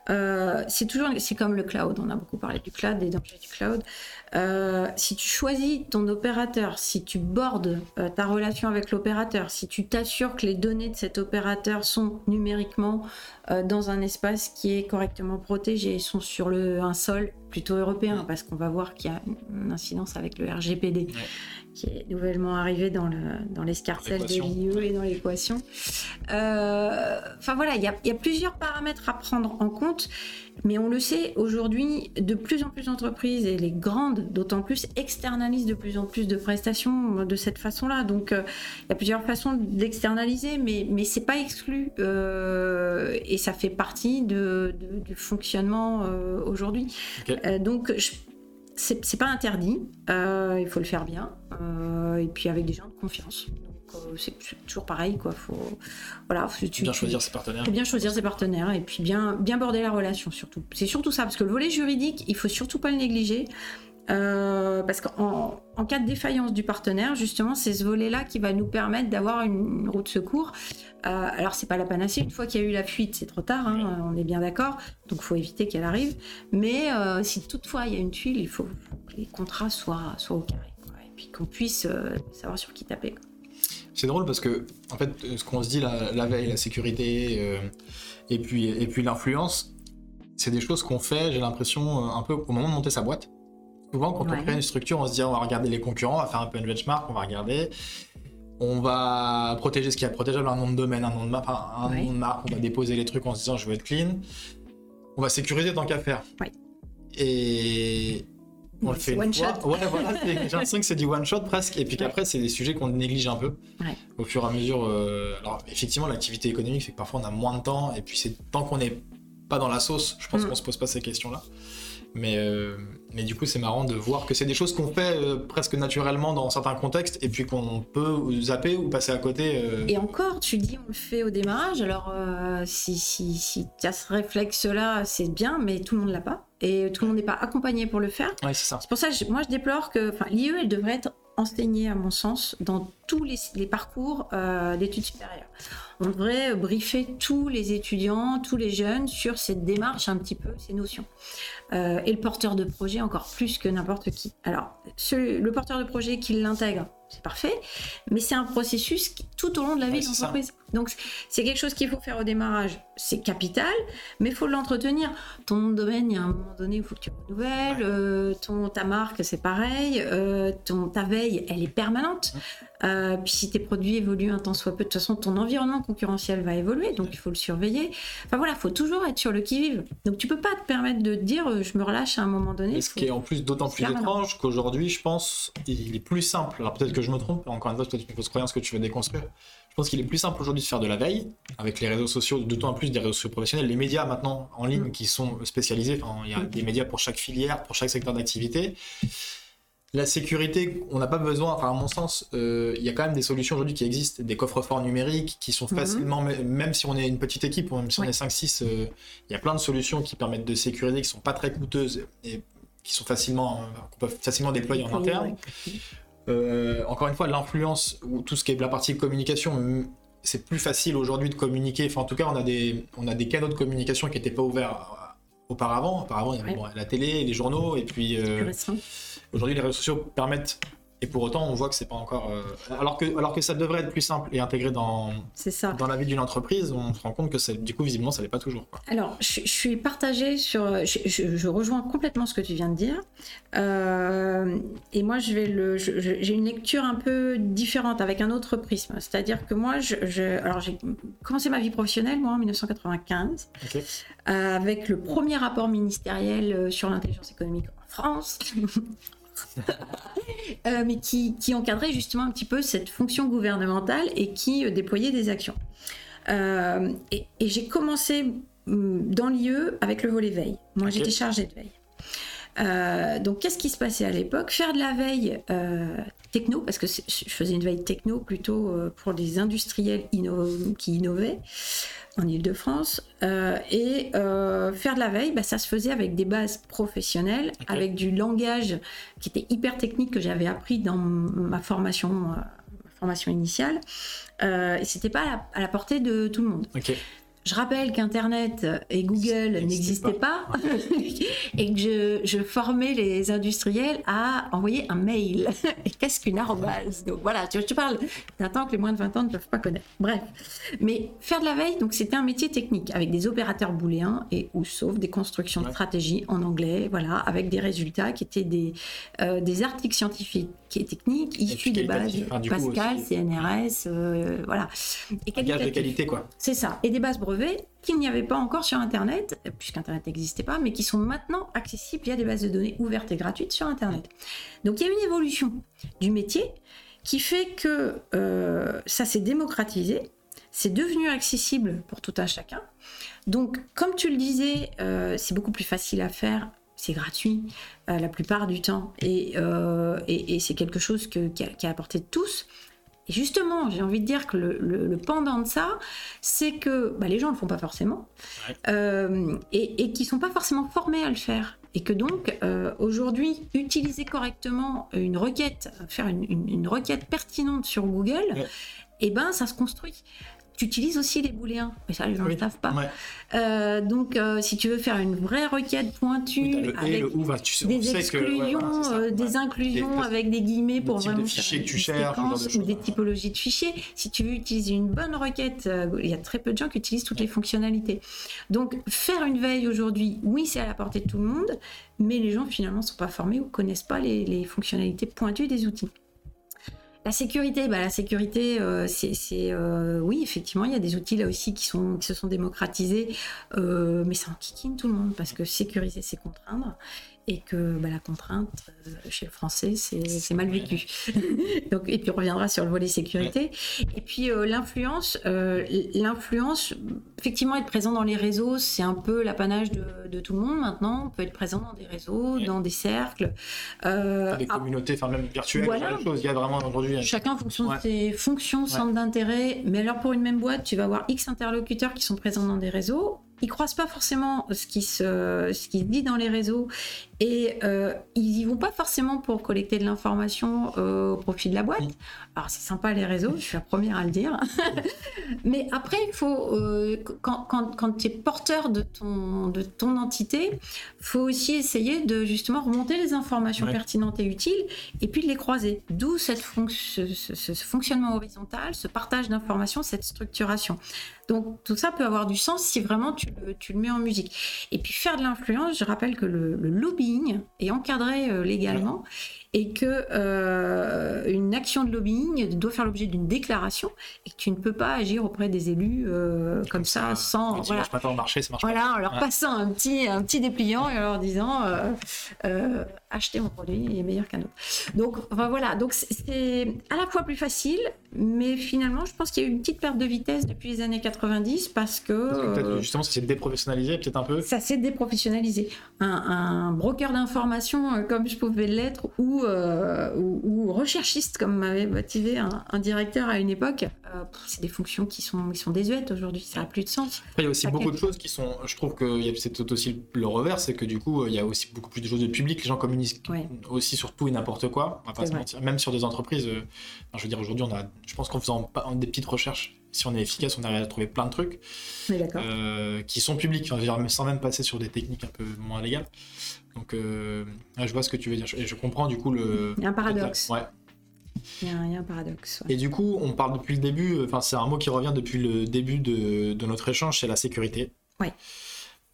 euh, c'est toujours c'est comme le cloud. On a beaucoup parlé du cloud, des dangers du cloud. Euh, si tu choisis ton opérateur, si tu bordes euh, ta relation avec l'opérateur, si tu t'assures que les données de cet opérateur sont numériquement dans un espace qui est correctement protégé, sont sur le, un sol plutôt européen, parce qu'on va voir qu'il y a une incidence avec le RGPD qui est nouvellement arrivé dans, le, dans l'escarcelle de l'IE et dans l'équation. Euh, enfin voilà, il y, y a, plusieurs paramètres à prendre en compte, mais on le sait aujourd'hui, de plus en plus d'entreprises, et les grandes d'autant plus, externalisent de plus en plus de prestations de cette façon-là. Donc euh, il y a plusieurs façons d'externaliser, mais, mais c'est pas exclu, euh, et ça fait partie de, du fonctionnement aujourd'hui. donc je c'est pas interdit, euh, il faut le faire bien, euh, et puis avec des gens de confiance. Euh, c'est toujours pareil, quoi. Faut, voilà, tu, bien choisir ses partenaires. Faut bien choisir ses partenaires et puis bien, bien border la relation surtout. C'est surtout ça, parce que le volet juridique, il faut surtout pas le négliger. Euh, parce qu'en en cas de défaillance du partenaire, justement, c'est ce volet-là qui va nous permettre d'avoir une, route de secours. Euh, alors, c'est pas la panacée. Une fois qu'il y a eu la fuite, c'est trop tard, hein, on est bien d'accord. Donc, il faut éviter qu'elle arrive. Mais euh, si toutefois il y a une tuile, il faut, que les contrats soient, au carré. et puis qu'on puisse euh, savoir sur qui taper. C'est drôle parce que, en fait, ce qu'on se dit, la, veille, la sécurité, et puis l'influence, c'est des choses qu'on fait, j'ai l'impression, un peu au moment de monter sa boîte. Souvent, quand on crée une structure, on se dit on va regarder les concurrents, on va faire un peu une benchmark, on va regarder. On va protéger ce qui est protégeable, un nom de domaine, un nom de, un nom de marque, on va déposer les trucs en se disant je veux être clean. On va sécuriser tant qu'à faire. Et on le fait one shot. Ouais, voilà, j'ai l'impression que c'est du one shot presque. Et puis qu'après, c'est des sujets qu'on néglige un peu au fur et à mesure. Euh, alors, effectivement, l'activité économique fait que parfois on a moins de temps. Et puis, c'est tant qu'on n'est pas dans la sauce, je pense mm. qu'on se pose pas ces questions-là. Mais, euh, mais du coup, c'est marrant de voir que c'est des choses qu'on fait euh, presque naturellement dans certains contextes et puis qu'on peut zapper ou passer à côté. Euh. Et encore, tu dis on le fait au démarrage, alors si, si, si tu as ce réflexe-là, c'est bien, mais tout le monde l'a pas. Et tout le monde n'est pas accompagné pour le faire. Ouais, c'est ça. C'est pour ça que moi, je déplore que l'IE, elle devrait être enseignée, à mon sens, dans tous les, les parcours d'études supérieures on devrait briefer tous les étudiants, tous les jeunes sur cette démarche un petit peu, ces notions. Euh, et le porteur de projet encore plus que n'importe qui. Alors, le porteur de projet qui l'intègre, c'est parfait, mais c'est un processus tout au long de la vie de l'entreprise. Donc, c'est quelque chose qu'il faut faire au démarrage, c'est capital, mais il faut l'entretenir. Ton domaine, il y a un moment donné il faut que tu renouvelles, euh, ton, ta marque, c'est pareil, euh, ton, ta veille, elle est permanente. Euh, puis si tes produits évoluent un temps soit peu, de toute façon, ton environnement concurrentiel va évoluer, donc il faut le surveiller. Enfin voilà, il faut toujours être sur le qui-vive. Donc tu peux pas te permettre de dire je me relâche à un moment donné. Et ce qui est en plus d'autant plus étrange qu'aujourd'hui, je pense, il est plus simple. Alors peut-être que je me trompe, encore une fois, peut-être une fausse croyance que tu veux déconstruire. Je pense qu'il est plus simple aujourd'hui de faire de la veille avec les réseaux sociaux, d'autant plus des réseaux sociaux professionnels, les médias maintenant en ligne qui sont spécialisés. il y a des médias pour chaque filière, pour chaque secteur d'activité. la sécurité, on n'a pas besoin, enfin à mon sens, euh, il y a quand même des solutions aujourd'hui qui existent, des coffres-forts numériques qui sont Mhm. facilement, même si on est une petite équipe, même si on est 5-6, euh, il y a plein de solutions qui permettent de sécuriser, qui sont pas très coûteuses et qui sont facilement, euh, qu'on peut facilement déployer en interne. Euh, encore une fois, l'influence ou tout ce qui est la partie communication, mm, c'est plus facile aujourd'hui de communiquer. Enfin, en tout cas, on a des, on a des canaux de communication qui n'étaient pas ouverts euh, auparavant. Auparavant, il y avait Ouais. bon, la télé, les journaux, et puis euh, aujourd'hui, les réseaux sociaux permettent. Et pour autant, on voit que c'est pas encore. euh, alors que, alors que ça devrait être plus simple et intégré dans, ça. dans la vie d'une entreprise, on se rend compte que du coup, visiblement, ça l'est pas toujours. quoi. Alors, je, je suis partagée sur. Je, je- je rejoins complètement ce que tu viens de dire. Euh, et moi, je vais le. J'ai une lecture un peu différente avec un autre prisme. C'est-à-dire que moi, je, alors j'ai commencé ma vie professionnelle moi en 1995 Ok. euh, avec le premier rapport ministériel euh, sur l'intelligence économique en France. Euh, mais qui, qui encadrait justement un petit peu cette fonction gouvernementale et qui euh, déployait des actions. Euh, et et j'ai commencé hum, dans l'IE avec le volet veille. Moi, j'étais chargée de veille. Euh, donc, qu'est-ce qui se passait à l'époque? Faire de la veille euh, techno, parce que je faisais une veille techno plutôt euh, pour des industriels inno- qui innovaient en Ile-de-France. Euh, et euh, faire de la veille, bah, ça se faisait avec des bases professionnelles, avec du langage qui était hyper technique que j'avais appris dans ma formation, euh, ma formation initiale. Et c'était pas à la, à la portée de tout le monde. Ok. Je rappelle qu'Internet et Google n'existaient pas, et que je, je formais les industriels à envoyer un mail. Qu'est-ce qu'une arrobase? Donc voilà, tu, tu parles d'un temps que les moins de 20 ans ne peuvent pas connaître. Bref. Mais faire de la veille, donc c'était un métier technique avec des opérateurs booléens et ou sauf des constructions de stratégie en anglais, voilà, avec des résultats qui étaient des, euh, des articles scientifiques et techniques issus des bases. Enfin, coup, Pascal, aussi- CNRS, euh, voilà. Et Un gage de qualité, quoi. C'est ça. Et des bases brevets qu'il n'y avait pas encore sur Internet, puisqu'Internet n'existait pas, mais qui sont maintenant accessibles via des bases de données ouvertes et gratuites sur Internet. Donc il y a une évolution du métier qui fait que euh, ça s'est démocratisé, c'est devenu accessible pour tout un chacun. Donc comme tu le disais, euh, c'est beaucoup plus facile à faire. C'est gratuit euh, la plupart du temps et, euh, et- et c'est quelque chose que- qui, a, qui a apporté de tous. Et justement, j'ai envie de dire que le, le- le pendant de ça, c'est que bah, les gens ne le font pas forcément Ouais. euh, et, et qui sont pas forcément formés à le faire. Et que donc, euh, aujourd'hui, utiliser correctement une requête, faire une, une- une requête pertinente sur Google, Ouais. et ben, ça se construit. Tu utilises aussi les booléens, mais ça, les gens ne Oui. le savent pas. Ouais. Euh, donc, euh, si tu veux faire une vraie requête Oui, pointue, avec le bah, tu sais, on des que- exclusions, ouais, voilà, c'est ça. euh, des inclusions Des- avec des guillemets des pour vraiment faire que tu cherches, ou des typologies de fichiers. Si tu veux utiliser une bonne requête, il y a très peu de gens qui utilisent toutes les fonctionnalités. Donc faire une veille aujourd'hui, oui, c'est à la portée de tout le monde, mais les gens finalement ne sont pas formés ou connaissent pas les, les fonctionnalités pointues des outils. La sécurité, bah, la sécurité, euh, c'est, euh, oui, effectivement, il y a des outils là aussi qui, sont, qui se sont démocratisés, euh, mais ça enquiquine tout le monde parce que sécuriser, c'est contraindre et que bah, la contrainte euh, chez le français, c'est, mal vécu. Donc, et puis on reviendra sur le volet sécurité. Et puis euh, l'influence, euh, l'influence, effectivement, être présent dans les réseaux, c'est un peu l'apanage de, de tout le monde maintenant. On peut être présent dans des réseaux, Ouais. dans des cercles. Des ah, communautés, enfin même virtuelles, Voilà. choses. Il y a vraiment aujourd'hui. un- Chacun en fonction Ouais. de ses fonctions, centres d'intérêt. Mais alors pour une même boîte, tu vas avoir X interlocuteurs qui sont présents dans des réseaux. Ils croisent pas forcément ce qui se, ce qui se dit dans les réseaux et euh, ils y vont pas forcément pour collecter de l'information euh, au profit de la boîte. Alors c'est sympa les réseaux, je suis la première à le dire. Mais après, il faut, euh, quand, quand, quand tu es porteur de ton, de ton entité, faut aussi essayer de justement remonter les informations Ouais. pertinentes et utiles et puis de les croiser. D'où cette ce, ce- ce fonctionnement horizontal, ce partage d'informations, cette structuration. Donc tout ça peut avoir du sens si vraiment tu le, tu le mets en musique. Et puis faire de l'influence, je rappelle que le, le est encadré euh, légalement et que euh, une action de lobbying doit faire l'objet d'une déclaration et que tu ne peux pas agir auprès des élus euh, comme ça sans Quand voilà, pas marché, ça marche pas. voilà, en leur Ouais. passant un petit, un petit dépliant et en leur disant euh, euh, achetez mon produit, il est meilleur qu'un autre. Donc enfin, voilà, donc c'est- à la fois plus facile, mais finalement je pense qu'il y a eu une petite perte de vitesse depuis les années 90 parce que, Parce que justement, ça s'est déprofessionnalisé peut-être un peu. ça s'est déprofessionnalisé. Un, un broker d'information comme je pouvais l'être ou ou, euh, ou, ou recherchiste, comme m'avait motivé un, un directeur à une époque, euh, c'est des fonctions qui sont, qui sont désuètes aujourd'hui, ça n'a plus de sens. Après, il y a aussi beaucoup de choses qui sont. Je trouve que c'est aussi le revers, c'est que du coup, il y a aussi beaucoup plus de choses de public. Les gens communiquent Ouais. aussi sur tout et n'importe quoi. On va pas C'est se vrai. mentir. Même sur des entreprises. euh, enfin, je veux dire, aujourd'hui, on a. Je pense qu'en faisant des petites recherches, si on est efficace, on arrive à trouver plein de trucs euh, qui sont publics. Sans même passer sur des techniques un peu moins légales. Donc, euh, ouais, je vois ce que tu veux dire. Et je comprends du coup le. Il y a un paradoxe. Ouais. Il y a, il y a un paradoxe. ouais. Et du coup, on parle depuis le début, euh, enfin c'est un mot qui revient depuis le début de, de notre échange, c'est la sécurité. Ouais.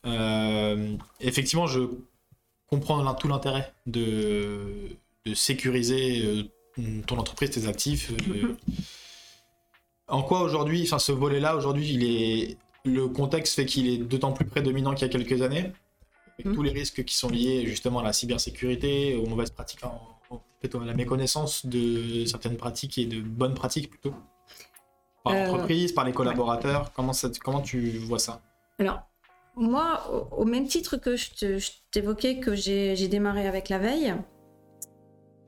Euh, effectivement, je comprends tout l'intérêt de, de sécuriser ton entreprise, tes actifs. euh. Mhm. En quoi aujourd'hui, enfin ce volet-là, aujourd'hui, il est le contexte fait qu'il est d'autant plus prédominant qu'il y a quelques années, avec tous les risques qui sont liés justement à la cybersécurité, aux mauvaises pratiques, en- en fait, à la méconnaissance de certaines pratiques et de bonnes pratiques plutôt. Par Euh, l'entreprise, par les collaborateurs, comment, ça, comment tu vois ça? Alors, moi, au, au même titre que je t'évoquais que j'ai j'ai démarré avec la veille,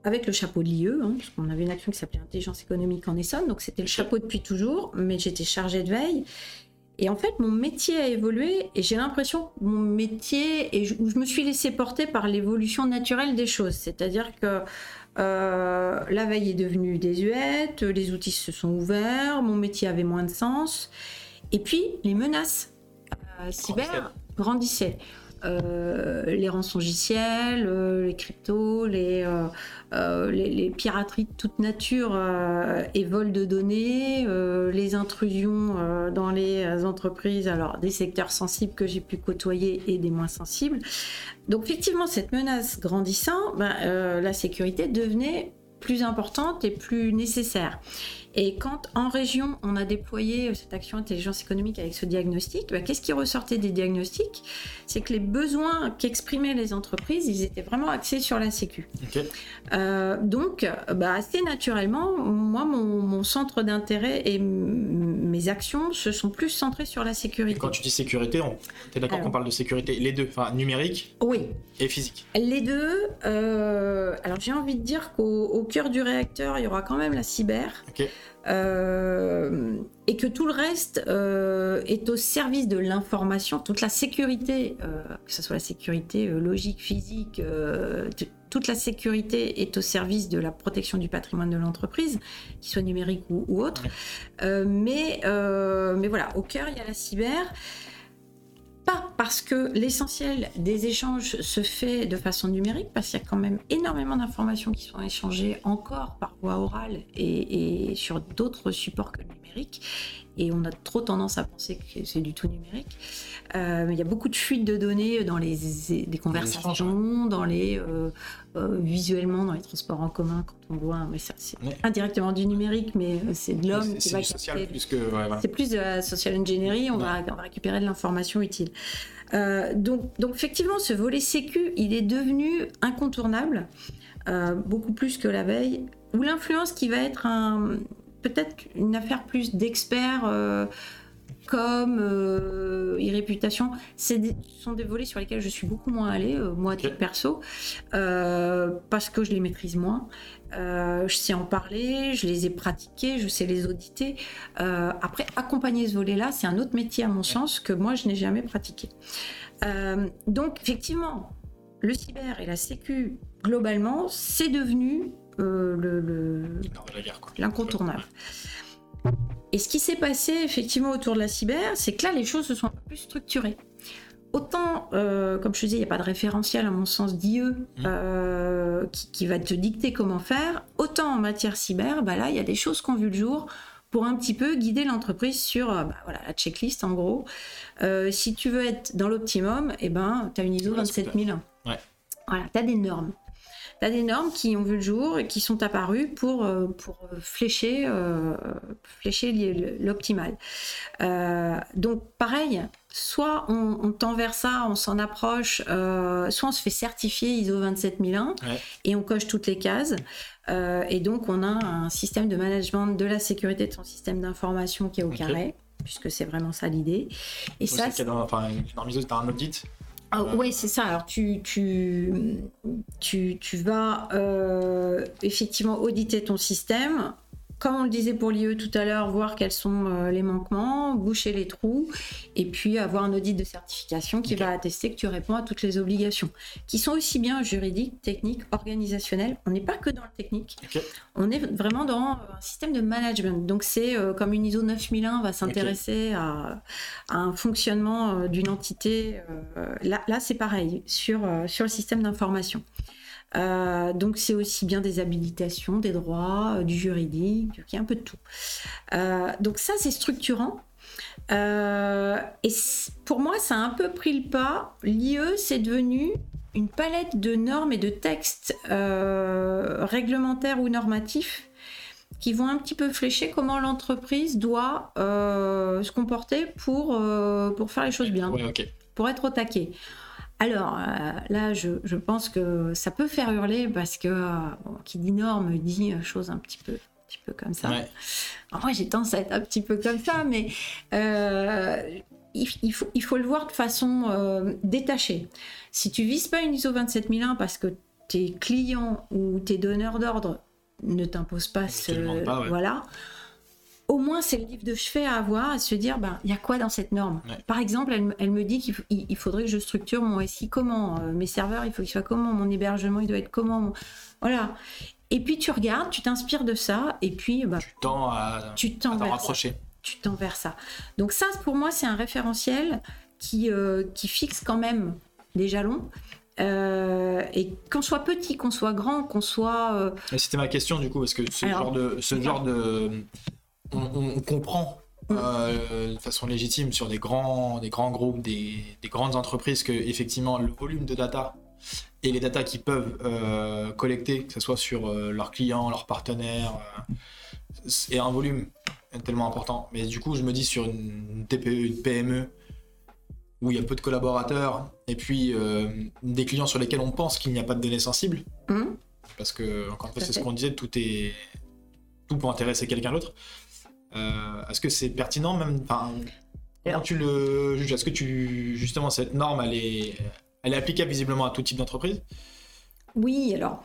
avec le chapeau de l'IE, hein, parce qu'on avait une action qui s'appelait Intelligence économique en Essonne, donc c'était le chapeau depuis toujours, mais j'étais chargée de veille. Et en fait, mon métier a évolué et j'ai l'impression que mon métier, et je, je me suis laissée porter par l'évolution naturelle des choses. C'est-à-dire que euh, la veille est devenue désuète, les outils se sont ouverts, mon métier avait moins de sens. Et puis, les menaces euh, cyber grandissaient. Euh, les rançongiciels, euh, les cryptos, les, euh, euh, pirateries de toute nature et vols de données, les intrusions dans les entreprises, alors des secteurs sensibles que j'ai pu côtoyer et des moins sensibles. Donc effectivement, cette menace grandissant, ben, la sécurité devenait plus importante et plus nécessaire. Et quand en région, on a déployé cette action intelligence économique avec ce diagnostic, ben, qu'est-ce qui ressortait des diagnostics? C'est que les besoins qu'exprimaient les entreprises, ils étaient vraiment axés sur la sécu. Euh, donc, bah, assez naturellement, moi, mon, mon centre d'intérêt et mes actions se sont plus centrées sur la Et sécurité. quand tu dis sécurité, on... t'es d'accord Alors. qu'on parle de sécurité Les deux, enfin numérique Oui, et physique. les deux. euh, alors, j'ai envie de dire qu'au au cœur du réacteur, il y aura quand même la cyber. Euh, et que tout le reste euh, est au service de l'information, toute la sécurité, euh, que ce soit la sécurité logique, physique, toute la sécurité est au service de la protection du patrimoine de l'entreprise, qu'il soit numérique ou, ou autre. Mais, mais voilà, au cœur, il y a la cyber. Pas parce que l'essentiel des échanges se fait de façon numérique, parce qu'il y a quand même énormément d'informations qui sont échangées encore par voie orale et, et sur d'autres supports que le numérique. Et on a trop tendance à penser que c'est du tout numérique. Euh, il y a beaucoup de fuites de données dans les, des conversations, dans les euh, euh, visuellement dans les transports en commun quand on voit. Mais ça, c'est Ouais. indirectement du numérique, mais euh, c'est de l'homme qui va social plus que. ouais, voilà. c'est plus de la social engineering, on, va, on va récupérer de l'information utile. Euh, donc, donc effectivement, ce volet sécu, il est devenu incontournable, euh, beaucoup plus que la veille, où l'influence qui va être un, peut-être une affaire plus d'experts euh, comme euh, e-réputation, c'est des- ce sont des volets sur lesquels je suis beaucoup moins allée, euh, moi à titre perso, euh, parce que je les maîtrise moins. Je sais en parler, je les ai pratiqués, je sais les auditer. Après, accompagner ce volet-là, c'est un autre métier à mon sens que moi, je n'ai jamais pratiqué. Donc, effectivement, le cyber et la sécu, globalement, c'est devenu euh, le- le, Non, de la guerre, quoi. l'incontournable. Et ce qui s'est passé effectivement autour de la cyber, c'est que là, les choses se sont un peu plus structurées. Autant, euh, comme je te disais, il n'y a pas de référentiel à mon sens d'IE euh, qui, qui va te dicter comment faire, autant en matière cyber, bah là, il y a des choses qui ont vu le jour pour un petit peu guider l'entreprise sur euh, bah, voilà, la checklist en gros. Euh, si tu veux être dans l'optimum, eh ben, tu as une ISO Voilà ce que 27001. Ouais. Voilà, tu as des normes. Tu as des normes qui ont vu le jour et qui sont apparues pour, euh, pour euh, flécher, euh, flécher l'optimal. Euh, donc pareil, soit on, on tend vers ça, on s'en approche, euh, soit on se fait certifier ISO 27001 Ouais. et on coche toutes les cases. Et donc on a un système de management de la sécurité de son système d'information qui est au carré, puisque c'est vraiment ça l'idée. Et Oui, ça, c'est dans- enfin, norme ISO, t'as un audit. Ah, oui, c'est ça. Alors, tu, tu, tu, vas euh, effectivement auditer ton système comme on le disait pour l'IE tout à l'heure, voir quels sont euh, les manquements, boucher les trous, et puis avoir un audit de certification qui va attester que tu réponds à toutes les obligations, qui sont aussi bien juridiques, techniques, organisationnelles. On n'est pas que dans le technique, on est vraiment dans un système de management. Donc c'est euh, comme une ISO 9001 va s'intéresser à, un fonctionnement euh, d'une entité. là, là c'est pareil sur, sur le système d'information. Euh, donc c'est aussi bien des habilitations, des droits, euh, du juridique, il y a un peu de tout. Euh, donc ça c'est structurant. et pour moi ça a un peu pris le pas. L'IE c'est devenu une palette de normes et de textes réglementaires ou normatifs qui vont un petit peu flécher comment l'entreprise doit se comporter pour, pour faire les choses bien, pour être au taquet. Alors euh, là, je, pense que ça peut faire hurler parce que euh, qui dit norme dit chose un petit peu, un petit peu comme ça. moi, j'ai tendance à être un petit peu comme ça, mais euh, il, faut, il faut le voir de façon détachée. Si tu vises pas une ISO 27001 parce que tes clients ou tes donneurs d'ordre ne t'imposent pas ce, voilà au moins c'est le livre de chevet à avoir, à se dire, ben, il y a quoi dans cette norme? Par exemple, elle, me dit qu'il faudrait que je structure mon SI comment, euh, mes serveurs, il faut qu'ils soient comment, mon hébergement, il doit être comment? Voilà. Et puis tu regardes, tu t'inspires de ça, et puis ben, tu tends à, t'en rapprocher. Tu tends vers ça. Donc ça, pour moi, c'est un référentiel qui, euh, qui fixe quand même des jalons. Euh, et qu'on soit petit, qu'on soit grand, qu'on soit. C'était ma question du coup, parce que ce genre de, ce genre de, on, comprend euh, de façon légitime sur des grands, des grands groupes, des, grandes entreprises que effectivement le volume de data et les data qu'ils peuvent euh, collecter, que ce soit sur euh, leurs clients, leurs partenaires, est un volume tellement important. Mais du coup, je me dis sur une TPE, une PME, où il y a peu de collaborateurs, et puis des clients sur lesquels on pense qu'il n'y a pas de données sensibles, mmh. parce que, encore une fois, c'est ce qu'on disait, tout est tout pour intéresser quelqu'un d'autre. Euh, est-ce que c'est pertinent même Comment tu le juges? Est-ce que tu justement cette norme elle est, elle est applicable visiblement à tout type d'entreprise? Oui, alors.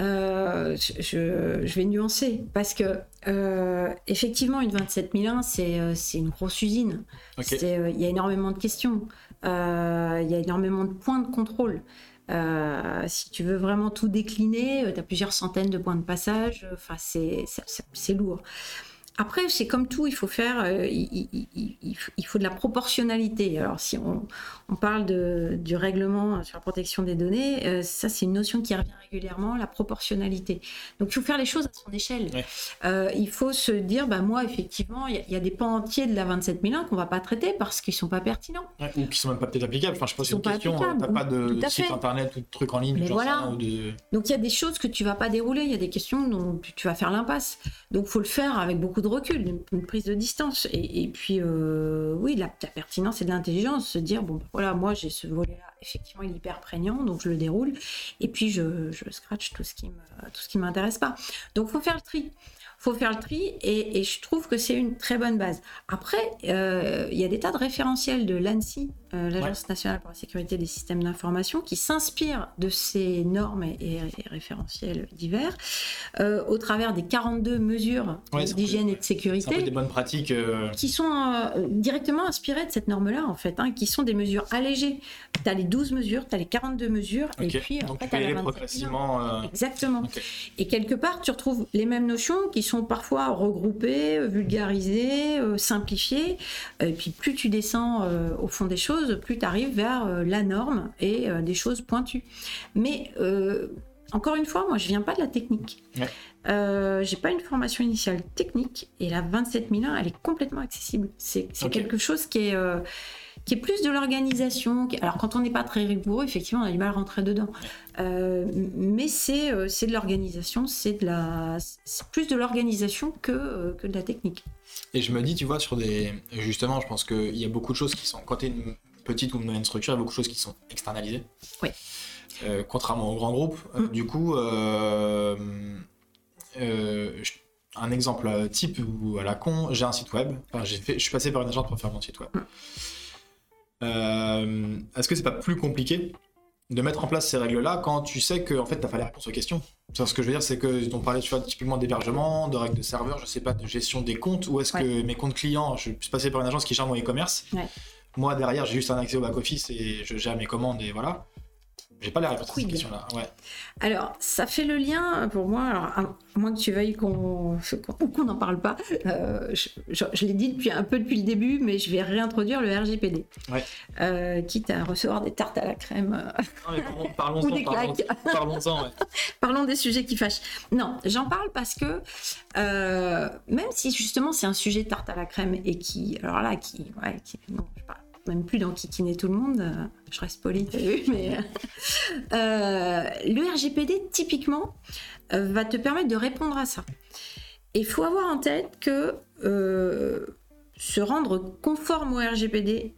Euh, je, vais nuancer parce que euh, effectivement une 27001 c'est c'est une grosse usine. Il y a énormément de questions, il y a énormément de points de contrôle. si tu veux vraiment tout décliner, tu as plusieurs centaines de points de passage. Enfin, c'est lourd. Après, c'est comme tout, il faut faire, euh, il, faut de la proportionnalité. Alors, si on, parle de, du règlement sur la protection des données, euh, ça, c'est une notion qui revient régulièrement, la proportionnalité. Donc, il faut faire les choses à son échelle. Euh, il faut se dire, bah, moi, effectivement, il y, a des pans entiers de la 27001 qu'on va pas traiter parce qu'ils sont pas pertinents. ou qui sont même pas peut-être applicables. Enfin, je pense que c'est une question, t'as pas de site internet ou de truc en ligne. Mais voilà. Donc, il y a des choses que tu vas pas dérouler, il y a des questions dont tu vas faire l'impasse. Donc, faut le faire avec beaucoup de recul, une, prise de distance. Et, puis, euh, oui, la, pertinence et de l'intelligence, se dire, bon, voilà, moi j'ai ce volet-là, effectivement, il est hyper prégnant, donc je le déroule. Et puis, je, je scratch tout ce qui me, tout ce qui m'intéresse pas. Donc, faut faire le tri faut faire le tri et, je trouve que c'est une très bonne base. Après, euh, il y a des tas de référentiels de l'ANSI, euh, l'Agence nationale pour la sécurité des systèmes d'information, qui s'inspirent de ces normes et, référentiels divers euh, au travers des 42 mesures d'hygiène et de sécurité. des bonnes pratiques. Qui sont directement inspirées de cette norme-là, en fait, hein, qui sont des mesures allégées. Tu as les 12 mesures, tu as les 42 mesures, et puis en fait, tu as la progressivement. Exactement. Et quelque part, tu retrouves les mêmes notions qui sont parfois regroupés, vulgarisés, euh, simplifiés. Et puis plus tu descends euh, au fond des choses, plus tu arrives vers euh, la norme et des choses pointues. Mais encore une fois, moi je viens pas de la technique. Ouais. j'ai pas une formation initiale technique et la 27001 elle est complètement accessible. C'est quelque chose qui est qui est plus de l'organisation. Alors quand on n'est pas très rigoureux, effectivement, on a du mal à rentrer dedans. Euh, mais c'est euh, de l'organisation, c'est de la plus de l'organisation que, euh, que de la technique. Et je me dis, tu vois, sur des justement, je pense qu'il y a beaucoup de choses qui sont quand tu es une petite ou une moyenne structure, il y a beaucoup de choses qui sont externalisées. Oui. contrairement aux grands groupes. Mm. Du coup, un exemple type ou à la con, j'ai un site web. Enfin, j'ai fait, je suis passé par une agence pour faire mon site web. Euh, Est-ce que c'est pas plus compliqué de mettre en place ces règles-là quand tu sais que en fait t'as pas les réponses aux questions Ce que je veux dire, c'est que on parlait tu vois, typiquement d'hébergement, de règles de serveur, je sais pas, de gestion des comptes, ou est-ce Ouais. que mes comptes clients, je suis passé par une agence qui gère mon e-commerce. Ouais. Moi derrière, j'ai juste un accès au back-office et je gère mes commandes et voilà. J'ai pas les réponses à questions-là. Ouais. Alors, ça fait le lien pour moi, alors, à moins que tu veuilles qu'on qu'on- n'en parle pas. euh, je je- je l'ai dit depuis un peu depuis le début, mais je vais réintroduire le RGPD. Ouais. Euh, quitte à recevoir des tartes à la crème. euh, Non, mais parlons- parlons-en, Ou des parlons- ouais. Parlons des sujets qui fâchent. Non, j'en parle parce que euh, même si justement c'est un sujet tarte à la crème et qui, alors là, qui, ouais, qui non, je parle même plus d'enquiquiner tout le monde, euh, je reste polie, t'as vu, mais euh, le RGPD typiquement euh, va te permettre de répondre à ça. Et il faut avoir en tête que euh, se rendre conforme au RGPD,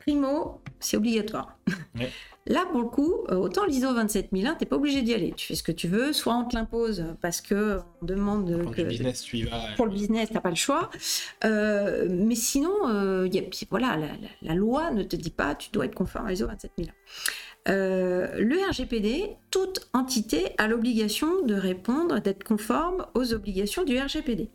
primo, c'est obligatoire. Ouais. Là, pour le coup, euh, autant l'ISO 27001, t'es pas obligé d'y aller. Tu fais ce que tu veux, soit on te l'impose parce que on demande Quand que le business, tu y vas. pour le business, t'as pas le choix. Euh, mais sinon, euh, y a- puis voilà, la, la- la loi ne te dit pas tu dois être conforme à l'ISO 27001. Euh, le RGPD, toute entité a l'obligation de répondre, d'être conforme aux obligations du RGPD.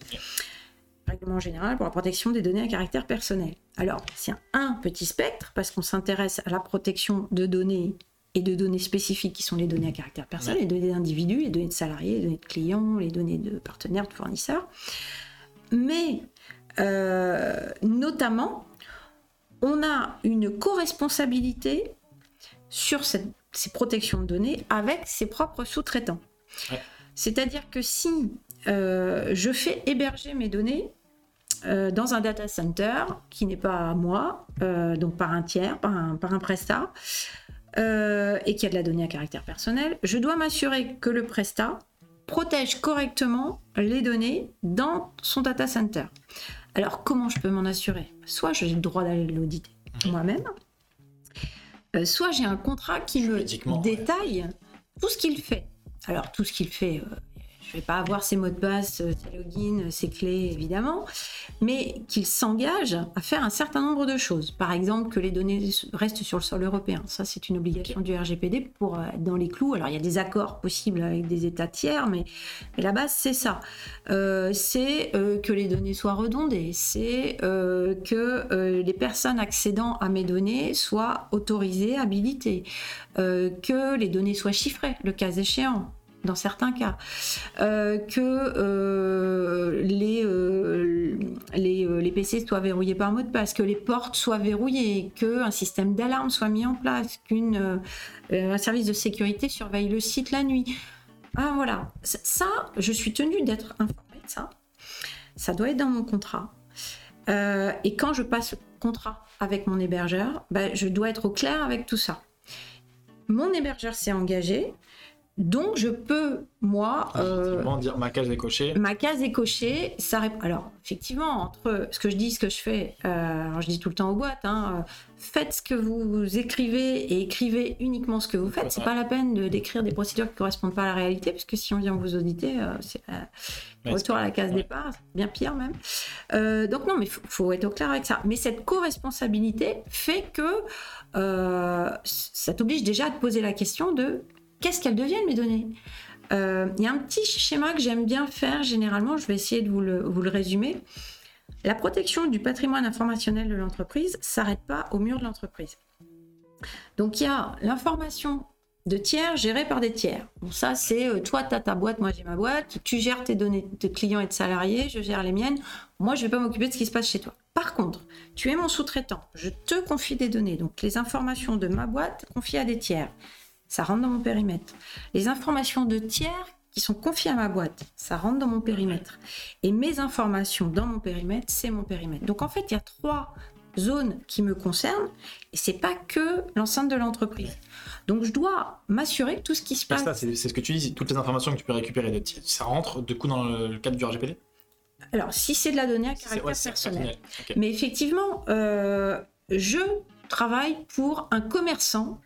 Règlement général pour la protection des données à caractère personnel. Alors, c'est un, petit spectre parce qu'on s'intéresse à la protection de données et de données spécifiques qui sont les données à caractère personnel, les données d'individus, les données de salariés, les données de clients, les données de partenaires, de fournisseurs. Mais euh, notamment, on a une co-responsabilité sur cette- ces protections de données avec ses propres sous-traitants. Ouais. C'est-à-dire que si je fais héberger mes données euh, dans un data center qui n'est pas à moi, euh, donc par un tiers, par un, par un prestat, euh, et qui a de la donnée à caractère personnel, je dois m'assurer que le prestat protège correctement les données dans son data center. Alors comment je peux m'en assurer? Soit j'ai le droit d'aller l'auditer moi-même, euh, soit j'ai un contrat qui me détaille tout ce qu'il fait. Alors tout ce qu'il fait, euh, je vais pas avoir ses mots de passe, euh, ses logins, ses clés évidemment, mais qu'il s'engage à faire un certain nombre de choses. Par exemple, que les données restent sur le sol européen. Ça, c'est une obligation du RGPD pour euh, être dans les clous. Alors, il y a des accords possibles avec des États tiers, mais, la base, c'est ça. Euh, c'est euh, que les données soient redondées. C'est euh, que euh, les personnes accédant à mes données soient autorisées, habilitées. Euh, que les données soient chiffrées, le cas échéant dans certains cas, euh, que euh, les, euh, les, PC soient verrouillés par mot de passe, que les portes soient verrouillées, qu'un système d'alarme soit mis en place, qu'un service de sécurité surveille le site la nuit. Ah voilà, ça, je suis tenue d'être informée de ça. Ça doit être dans mon contrat. Et quand je passe contrat avec mon hébergeur, bah, je dois être au clair avec tout ça. Mon hébergeur s'est engagé, donc je peux, moi, euh, dire ma case est cochée. ma case est cochée. Ça Alors, effectivement, entre ce que je dis, ce que je fais, euh, je dis tout le temps aux boîtes, hein, euh, faites ce que vous écrivez et écrivez uniquement ce que vous faites. C'est pas la peine de d'écrire des procédures qui correspondent pas à la réalité, puisque si on vient vous auditer, euh, c'est Ouais, retour à la case ouais. départ, bien pire même. Donc non, mais faut, faut être au clair avec ça. Mais cette co-responsabilité fait que ça t'oblige déjà à te poser la question de qu'est-ce qu'elles deviennent mes données Euh, Il y a un petit schéma que j'aime bien faire généralement, je vais essayer de vous le, vous le résumer. La protection du patrimoine informationnel de l'entreprise s'arrête pas au mur de l'entreprise. Donc il y a l'information de tiers gérée par des tiers. Bon, ça, c'est euh, toi, tu as ta boîte, moi j'ai ma boîte, tu gères tes données de clients et de salariés, je gère les miennes. Moi, je vais pas m'occuper de ce qui se passe chez toi. Par contre, tu es mon sous-traitant, je te confie des données, donc les informations de ma boîte confiées à des tiers, ça rentre dans mon périmètre. Les informations de tiers qui sont confiées à ma boîte, ça rentre dans mon périmètre. Et mes informations dans mon périmètre, c'est mon périmètre. Donc en fait, il y a trois zones qui me concernent et c'est pas que l'enceinte de l'entreprise. Donc je dois m'assurer que tout ce qui se passe. ça, c'est ce que tu dis. Toutes les informations que tu peux récupérer de tiers, ça rentre du coup dans le, cadre du RGPD Alors si c'est de la donnée à caractère ouais, personnel. Mais effectivement, euh, je travaille pour un commerçant.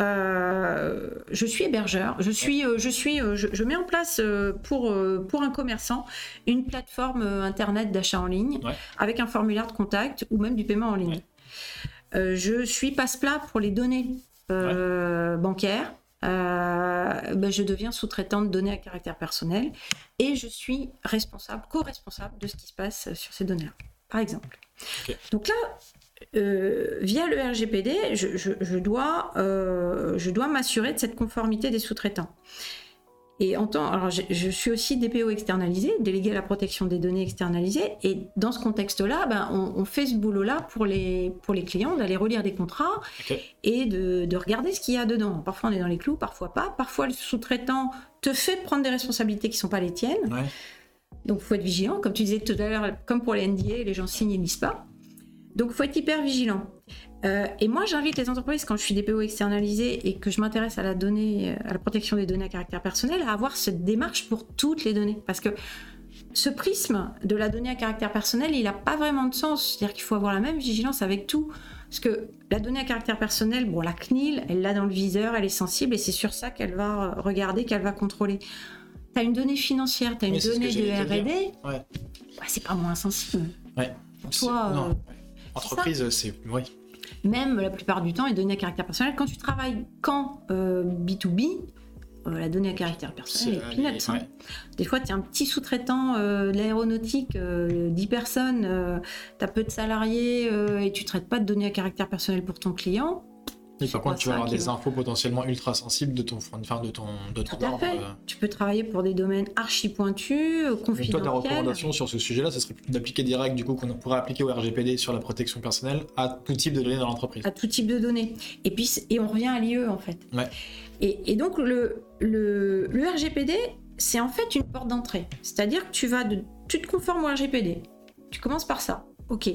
Euh, je suis hébergeur. Je suis, euh, je suis, euh, je, je mets en place pour pour un commerçant une plateforme internet d'achat en ligne Ouais. avec un formulaire de contact ou même du paiement en ligne. Ouais. je suis passe-plat pour les données bancaires. Ben, je deviens sous-traitant de données à caractère personnel et je suis responsable, co-responsable de ce qui se passe sur ces données-là, par exemple. Donc là, euh, via le RGPD, je, dois, euh, je dois m'assurer de cette conformité des sous-traitants. Et en temps, alors je, suis aussi DPO externalisé, délégué à la protection des données externalisées. Et dans ce contexte-là, ben, on, fait ce boulot-là pour les, pour les clients, d'aller relire des contrats et de, de, regarder ce qu'il y a dedans. Parfois on est dans les clous, parfois pas. Parfois le sous-traitant te fait prendre des responsabilités qui ne sont pas les tiennes. Donc il faut être vigilant. Comme tu disais tout à l'heure, comme pour les NDA, les gens signent et lisent pas. Donc, il faut être hyper vigilant. Euh, et moi, j'invite les entreprises, quand je suis DPO externalisé et que je m'intéresse à la donnée, à la protection des données à caractère personnel, à avoir cette démarche pour toutes les données. Parce que ce prisme de la donnée à caractère personnel, il n'a pas vraiment de sens. C'est-à-dire qu'il faut avoir la même vigilance avec tout. Parce que la donnée à caractère personnel, bon, la CNIL, elle l'a dans le viseur, elle est sensible et c'est sur ça qu'elle va regarder, qu'elle va contrôler. Tu as une donnée financière, tu as une donnée de RD, ouais. bah, c'est pas moins sensible. Ouais. Toi, euh, Entreprise, c'est. Oui. Même la plupart du temps est donnée à caractère personnel. Quand tu travailles quand B2B, euh, euh, la donnée à caractère personnel est, peanuts. Hein. Des fois, tu es un petit sous-traitant euh, de l'aéronautique, 10 personnes, tu as peu de salariés et tu traites pas de données à caractère personnel pour ton client par contre, tu vas avoir des infos potentiellement ultra sensibles de ton, enfin, de ton, de ton Tout à fait. Euh. Tu peux travailler pour des domaines archi pointus, confidentiels. toi, ta recommandation sur ce sujet-là, ce serait d'appliquer des règles du coup qu'on pourrait appliquer au RGPD sur la protection personnelle à tout type de données dans l'entreprise. À tout type de données. Et puis, et on revient à l'IE en fait. Ouais. Et, et, donc le, le, le RGPD, c'est en fait une porte d'entrée. C'est-à-dire que tu vas, de, tu te conformes au RGPD. Tu commences par ça. Ok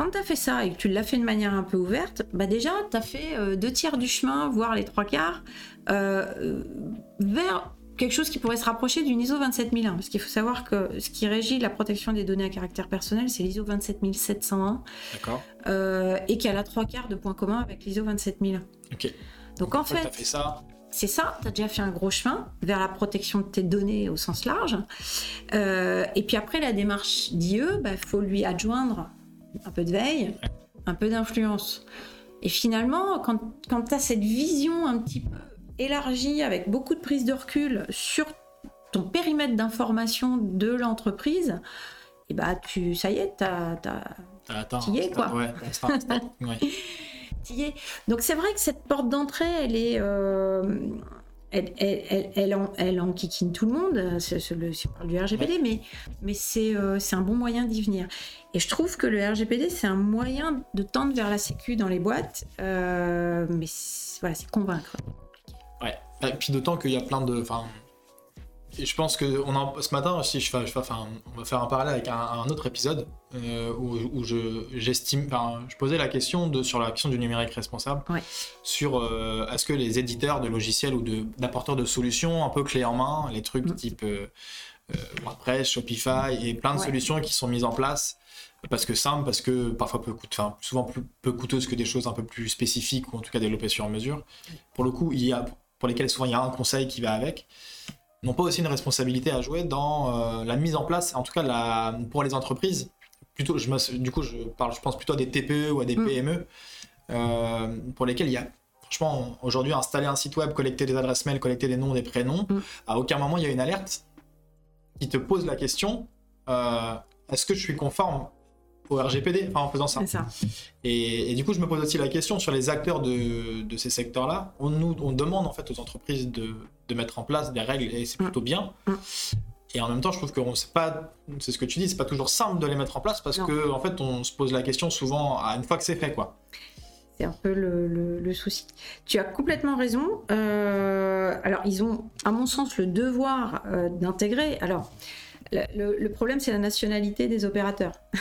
quand tu as fait ça et que tu l'as fait de manière un peu ouverte, bah déjà, tu as fait euh, deux tiers du chemin, voire les trois quarts, euh, vers quelque chose qui pourrait se rapprocher d'une ISO 27001. Parce qu'il faut savoir que ce qui régit la protection des données à caractère personnel, c'est l'ISO 27701. D'accord. Euh, et qui a trois quarts de points communs avec l'ISO 27001. Ok. Donc, en fait. fait ça? c'est ça, tu as déjà fait un gros chemin vers la protection de tes données au sens large. et puis après, la démarche d'IE, il bah, faut lui adjoindre un peu de veille, un peu d'influence. Et finalement, quand, quand tu as cette vision un petit peu élargie, avec beaucoup de prise de recul sur ton périmètre d'information de l'entreprise, et eh bah tu, ça y est, t'as, t'y es quoi. Ouais, ouais. Donc c'est vrai que cette porte d'entrée, elle est, euh, elle, elle, elle, en, elle enquiquine tout le monde, c'est, le, parle du RGPD, mais, mais c'est, euh, c'est un bon moyen d'y venir. Et je trouve que le RGPD, c'est un moyen de tendre vers la sécu dans les boîtes, euh, mais voilà, c'est convaincre. Ouais, et puis d'autant qu'il y a plein de. Je pense que on en, ce matin aussi, je, je, enfin, on va faire un parallèle avec un, autre épisode euh, où, où, je, j'estime, enfin, je posais la question de, sur la question du numérique responsable, sur euh, est-ce que les éditeurs de logiciels ou de, d'apporteurs de solutions un peu clés en main, les trucs mm. type WordPress, Shopify et plein de solutions qui sont mises en place parce que simple, parce que parfois peu coûte, enfin, souvent plus, peu coûteuse que des choses un peu plus spécifiques ou en tout cas développées sur mesure. Pour le coup, il y a, pour lesquelles souvent il y a un conseil qui va avec, n'ont pas aussi une responsabilité à jouer dans euh, la mise en place, en tout cas la, pour les entreprises. Plutôt, je, du coup, je parle, je pense plutôt à des TPE ou à des mm. PME euh, pour lesquels il y a franchement aujourd'hui installer un site web, collecter des adresses mail, collecter des noms, des prénoms. Mm. À aucun moment il y a une alerte qui te pose la question euh, est-ce que je suis conforme au RGPD, enfin en faisant ça. ça. Et, du coup, je me pose aussi la question sur les acteurs de, de ces secteurs-là. On, nous, on demande en fait aux entreprises de, de mettre en place des règles et c'est mm. plutôt bien. Mm. Et en même temps, je trouve que c'est pas, c'est ce que tu dis, c'est pas toujours simple de les mettre en place parce que en fait, on se pose la question souvent à une fois que c'est fait, quoi. C'est un peu le, le, souci. Tu as complètement raison. Euh, alors, ils ont, à mon sens, le devoir euh, d'intégrer. Alors, le, problème, c'est la nationalité des opérateurs.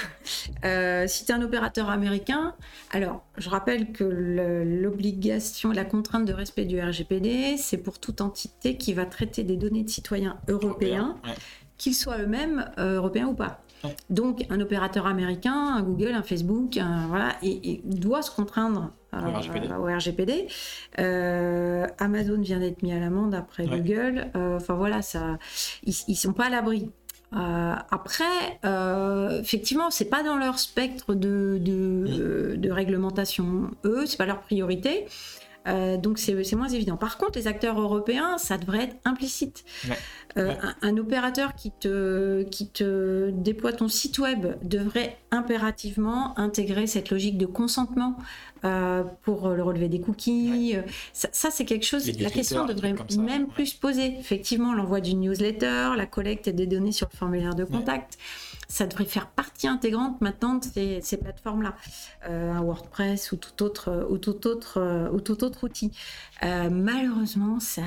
Euh, si tu es un opérateur américain, alors je rappelle que l'obligation, la contrainte de respect du RGPD, c'est pour toute entité qui va traiter des données de citoyens européens, qu'ils soient eux-mêmes euh, européens ou pas. Donc, un opérateur américain, un Google, un Facebook, voilà, et, doit se contraindre au RGPD. Amazon vient d'être mis à l'amende après Google. Enfin voilà, ça, ils, ils sont pas à l'abri. Après, euh, effectivement, c'est pas dans leur spectre de, de, de réglementation. Eux, c'est pas leur priorité. Euh, donc c'est moins évident. Par contre, les acteurs européens, ça devrait être implicite. Euh, un, opérateur qui te, qui te déploie ton site web devrait impérativement intégrer cette logique de consentement euh, pour le relevé des cookies. Ça, c'est quelque chose, la question devrait même plus se poser. Effectivement, l'envoi d'une newsletter, la collecte des données sur le formulaire de contact ça devrait faire partie intégrante maintenant de ces, plateformes-là, euh, un WordPress ou tout autre, ou tout autre, euh, ou tout autre outil. Euh, malheureusement, ça,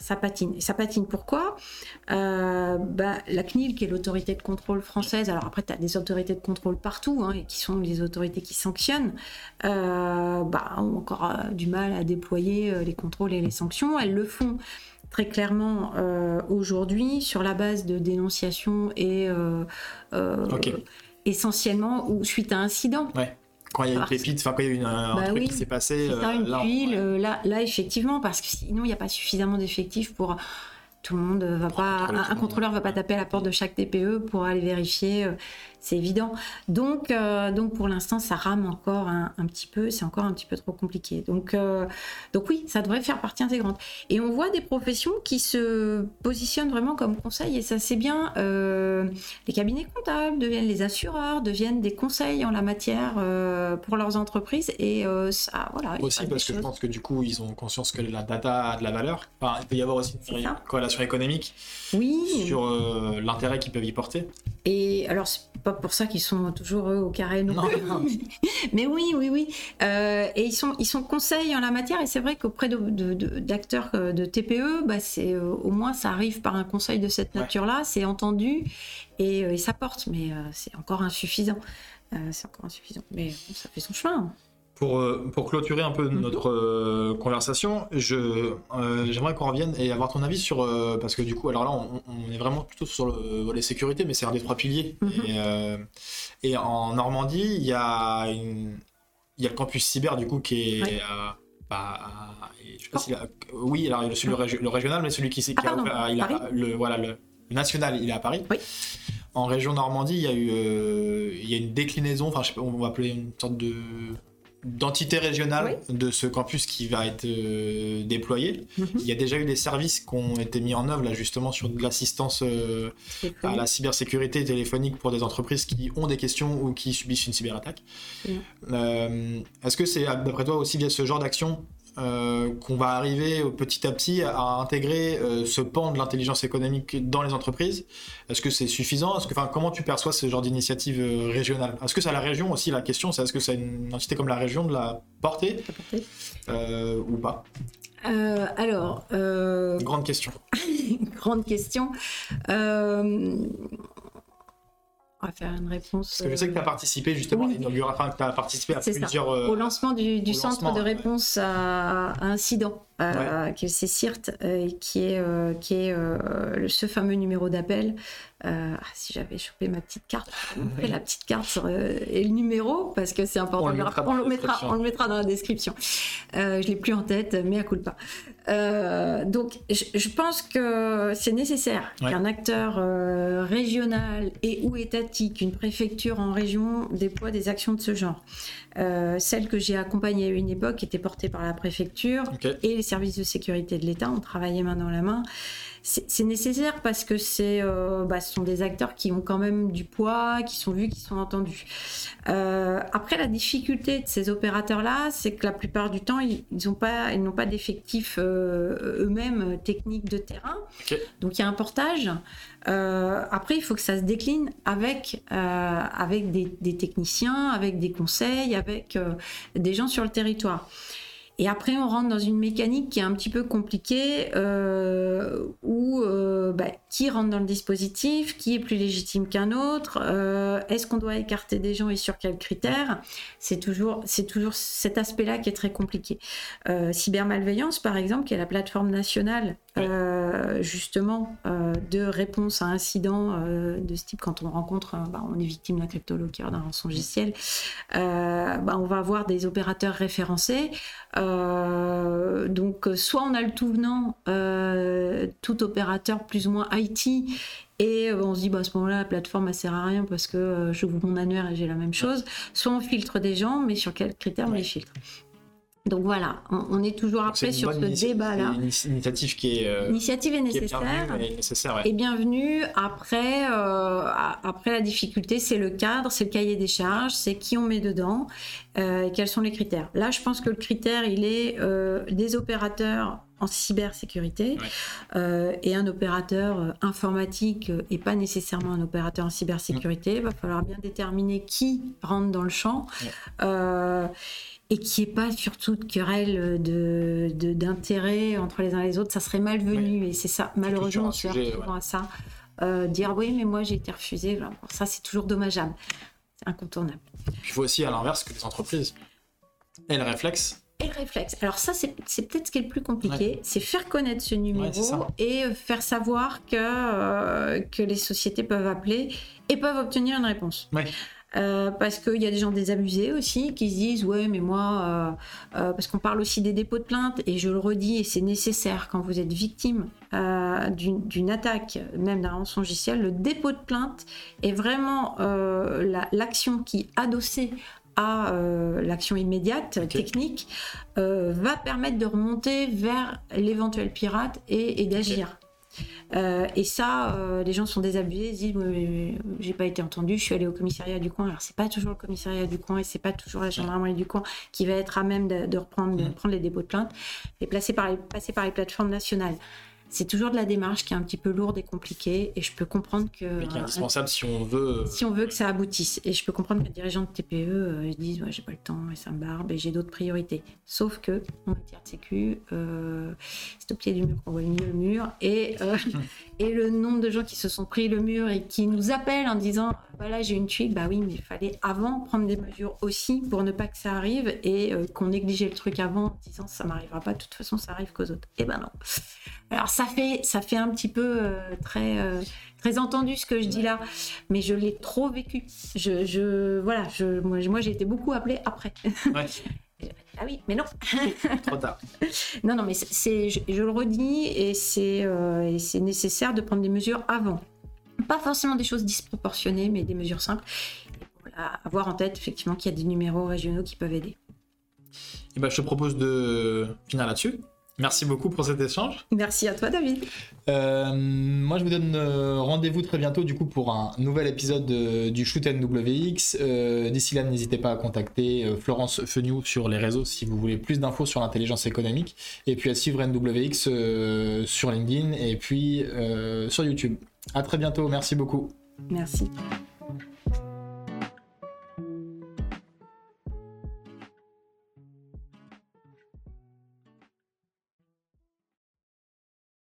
ça, patine. Et ça patine pourquoi? Bah, La CNIL, qui est l'autorité de contrôle française, alors après, tu as des autorités de contrôle partout, hein, et qui sont les autorités qui sanctionnent, bah, ont encore du mal à déployer les contrôles et les sanctions. Elles le font très clairement euh, aujourd'hui sur la base de dénonciations et euh, euh, essentiellement ou suite à incident. Ouais. Quand il y a une pépite, enfin quand il y a une, un bah truc qui s'est passé. une là, là, là, effectivement, parce que sinon il n'y a pas suffisamment d'effectifs pour tout le monde va pas, un, contrôleur va pas taper à la porte de chaque TPE pour aller vérifier c'est évident. Donc, euh, donc pour l'instant, ça rame encore un, petit peu, c'est encore un petit peu trop compliqué. Donc, euh, donc oui, ça devrait faire partie intégrante. Et on voit des professions qui se positionnent vraiment comme conseil, et ça c'est bien. Euh, les cabinets comptables deviennent les assureurs, deviennent des conseils en la matière pour leurs entreprises, et ça, voilà. Aussi parce que je pense que du coup, ils ont conscience que la data a de la valeur. Enfin, il peut y avoir aussi une corrélation économique oui. sur l'intérêt qu'ils peuvent y porter. Et alors, c'est pas pour ça qu'ils sont toujours eux au carré. Non, mais oui, oui, oui. Euh, et ils sont, ils sont conseils en la matière. Et c'est vrai qu'auprès d'acteurs de, de, TPE, bah, c'est euh, au moins ça arrive par un conseil de cette nature-là, c'est entendu et, euh, et, ça porte. Mais c'est encore insuffisant. c'est encore insuffisant. Mais ça fait son chemin. Pour, euh, pour clôturer un peu mhm. notre euh, conversation, euh, j'aimerais qu'on revienne et avoir ton avis sur. parce que du coup, alors là, on, est vraiment plutôt sur le volet sécurité, mais c'est un des trois piliers. Mhm. Et, en Normandie, il y, a une, il y a le campus cyber, du coup, qui est. Bah, je sais pas si oui, alors celui, le, le, régional, mais celui qui, qui ah, a, il a, le, voilà, le, national, il est à Paris. Oui. En région Normandie, il y a eu il y a une déclinaison, enfin, je sais pas, on va appeler une sorte de d'entité régionale de ce campus qui va être euh, déployé. Mhm. Il y a déjà eu des services qui ont été mis en œuvre là justement sur de l'assistance euh, à la cybersécurité téléphonique pour des entreprises qui ont des questions ou qui subissent une cyberattaque. Euh, est-ce que c'est d'après toi aussi via ce genre d'action euh, qu'on va arriver petit à petit à intégrer euh, ce pan de l'intelligence économique dans les entreprises. Est-ce que c'est suffisant? Est-ce que, Comment tu perçois ce genre d'initiative euh, régionale? Est-ce que c'est à la région aussi la question? C'est est-ce que c'est une entité comme la région de la porter? Ou pas? Alors. Grande question. Grande question va faire une réponse. Parce que je sais que tu as participé justement, oui. enfin, tu as participé à plusieurs. Au lancement du, centre de réponse à, à, incident euh, que c'est CIRT, euh, qui est, euh, qui est ce fameux numéro d'appel. Ah, si j'avais chopé ma petite carte, la petite carte et le numéro, parce que c'est important. On le, mettra, on, le mettra, on le mettra dans la description. je l'ai plus en tête, mais à coup de pas. donc, je, pense que c'est nécessaire qu'un acteur régional et ou étatique, une préfecture en région, déploie des actions de ce genre. Euh, celle que j'ai accompagnée à une époque était portée par la préfecture et les services de sécurité de l'État. On travaillait main dans la main c'est nécessaire parce que c'est, euh, bah, ce sont des acteurs qui ont quand même du poids, qui sont vus, qui sont entendus. Euh, après, la difficulté de ces opérateurs-là, c'est que la plupart du temps, ils n'ont pas, ils n'ont pas d'effectifs euh, eux-mêmes techniques de terrain. Donc il y a un portage. après, il faut que ça se décline avec, avec des, des, techniciens, avec des conseils, avec des gens sur le territoire. Et après, on rentre dans une mécanique qui est un petit peu compliquée, euh, où euh, bah, qui rentre dans le dispositif, qui est plus légitime qu'un autre, euh, est-ce qu'on doit écarter des gens et sur quels critères? C'est toujours, c'est toujours cet aspect-là qui est très compliqué. Cybermalveillance, par exemple, qui est la plateforme nationale justement de réponse à incidents de ce type, quand on rencontre, bah, on est victime d'un cryptoloqueur, d'un rançongiciel, bah, on va avoir des opérateurs référencés. Donc, soit on a le tout venant, tout opérateur plus ou moins IT, et on se dit, bah, à ce moment-là, la plateforme, elle sert à rien parce que je vous mon annuaire et j'ai la même chose. Soit on filtre des gens, mais sur quels critères on les filtre donc voilà, on, est toujours après sur ce débat-là. Une initiative qui est, euh, initiative est nécessaire, et, nécessaire et bienvenue. Après, euh, après la difficulté, c'est le cadre, c'est le cahier des charges, c'est qui on met dedans, euh, quels sont les critères. Là, je pense que le critère, il est des opérateurs en cybersécurité et un opérateur informatique et pas nécessairement un opérateur en cybersécurité. Il va falloir bien déterminer qui rentre dans le champ et qu'il n'y ait pas surtout de querelle de, d'intérêt entre les uns et les autres, ça serait malvenu. Et c'est ça, malheureusement, on se retrouve à ça. Euh, dire oui, mais moi j'ai été refusé, ça c'est toujours dommageable. C'est incontournable. Il faut aussi à l'inverse que les entreprises aient le réflexe. Et le réflexe. Alors ça, c'est, peut-être ce qui est le plus compliqué, c'est faire connaître ce numéro et euh, faire savoir que, euh, que les sociétés peuvent appeler et peuvent obtenir une réponse. Euh, parce qu'il y a des gens désabusés aussi qui se disent ouais mais moi euh, euh, parce qu'on parle aussi des dépôts de plainte et je le redis et c'est nécessaire quand vous êtes victime d'une attaque même d'un rançongiciel le dépôt de plainte est vraiment l'action qui adossée à l'action immédiate technique va permettre de remonter vers l'éventuel pirate et, d'agir. Euh, et ça, euh, les gens sont désabusés, ils disent j'ai pas été entendu, je suis allé au commissariat du coin. Alors c'est pas toujours le commissariat du coin et c'est pas toujours la gendarmerie du coin qui va être à même de, reprendre, de mmh. prendre les dépôts de plainte et passer par les plateformes nationales c'est toujours de la démarche qui est un petit peu lourde et compliquée et je peux comprendre que mais qui est indispensable si on veut si on veut que ça aboutisse. Et je peux comprendre que les dirigeants de TPE euh, disent ouais, j'ai pas le temps et ça me barbe et j'ai d'autres priorités. Sauf que en matière de sécu euh, c'est au pied du mur qu'on voit le mieux le mur et euh, et le nombre de gens qui se sont pris le mur et qui nous appellent en disant voilà j'ai une tuile bah oui mais il fallait avant prendre des mesures aussi pour ne pas que ça arrive et qu'on négligeait le truc avant en disant ça m'arrivera pas. De toute façon ça arrive qu'aux autres et eh ben non. Alors ça fait, ça fait un petit peu euh, très, euh, très entendu ce que je dis là, mais je l'ai trop vécu. Je, je voilà, je, moi, moi j'ai été beaucoup appelée après. Ouais. ah oui, mais non. trop tard. Non, non, mais c'est, je, le redis et c'est, euh, et c'est nécessaire de prendre des mesures avant. Pas forcément des choses disproportionnées, mais des mesures simples. Voilà, avoir en tête effectivement qu'il y a des numéros régionaux qui peuvent aider. Et ben, je te propose de finir là-dessus. Merci beaucoup pour cet échange. Merci à toi, David. Euh, moi, je vous donne euh, rendez-vous très bientôt du coup pour un nouvel épisode du Shoot NWX. Euh, d'ici là, n'hésitez pas à contacter Florence Feniou sur les réseaux si vous voulez plus d'infos sur l'intelligence économique, et puis à suivre NWX sur LinkedIn et puis sur YouTube. À très bientôt. Merci beaucoup. Merci.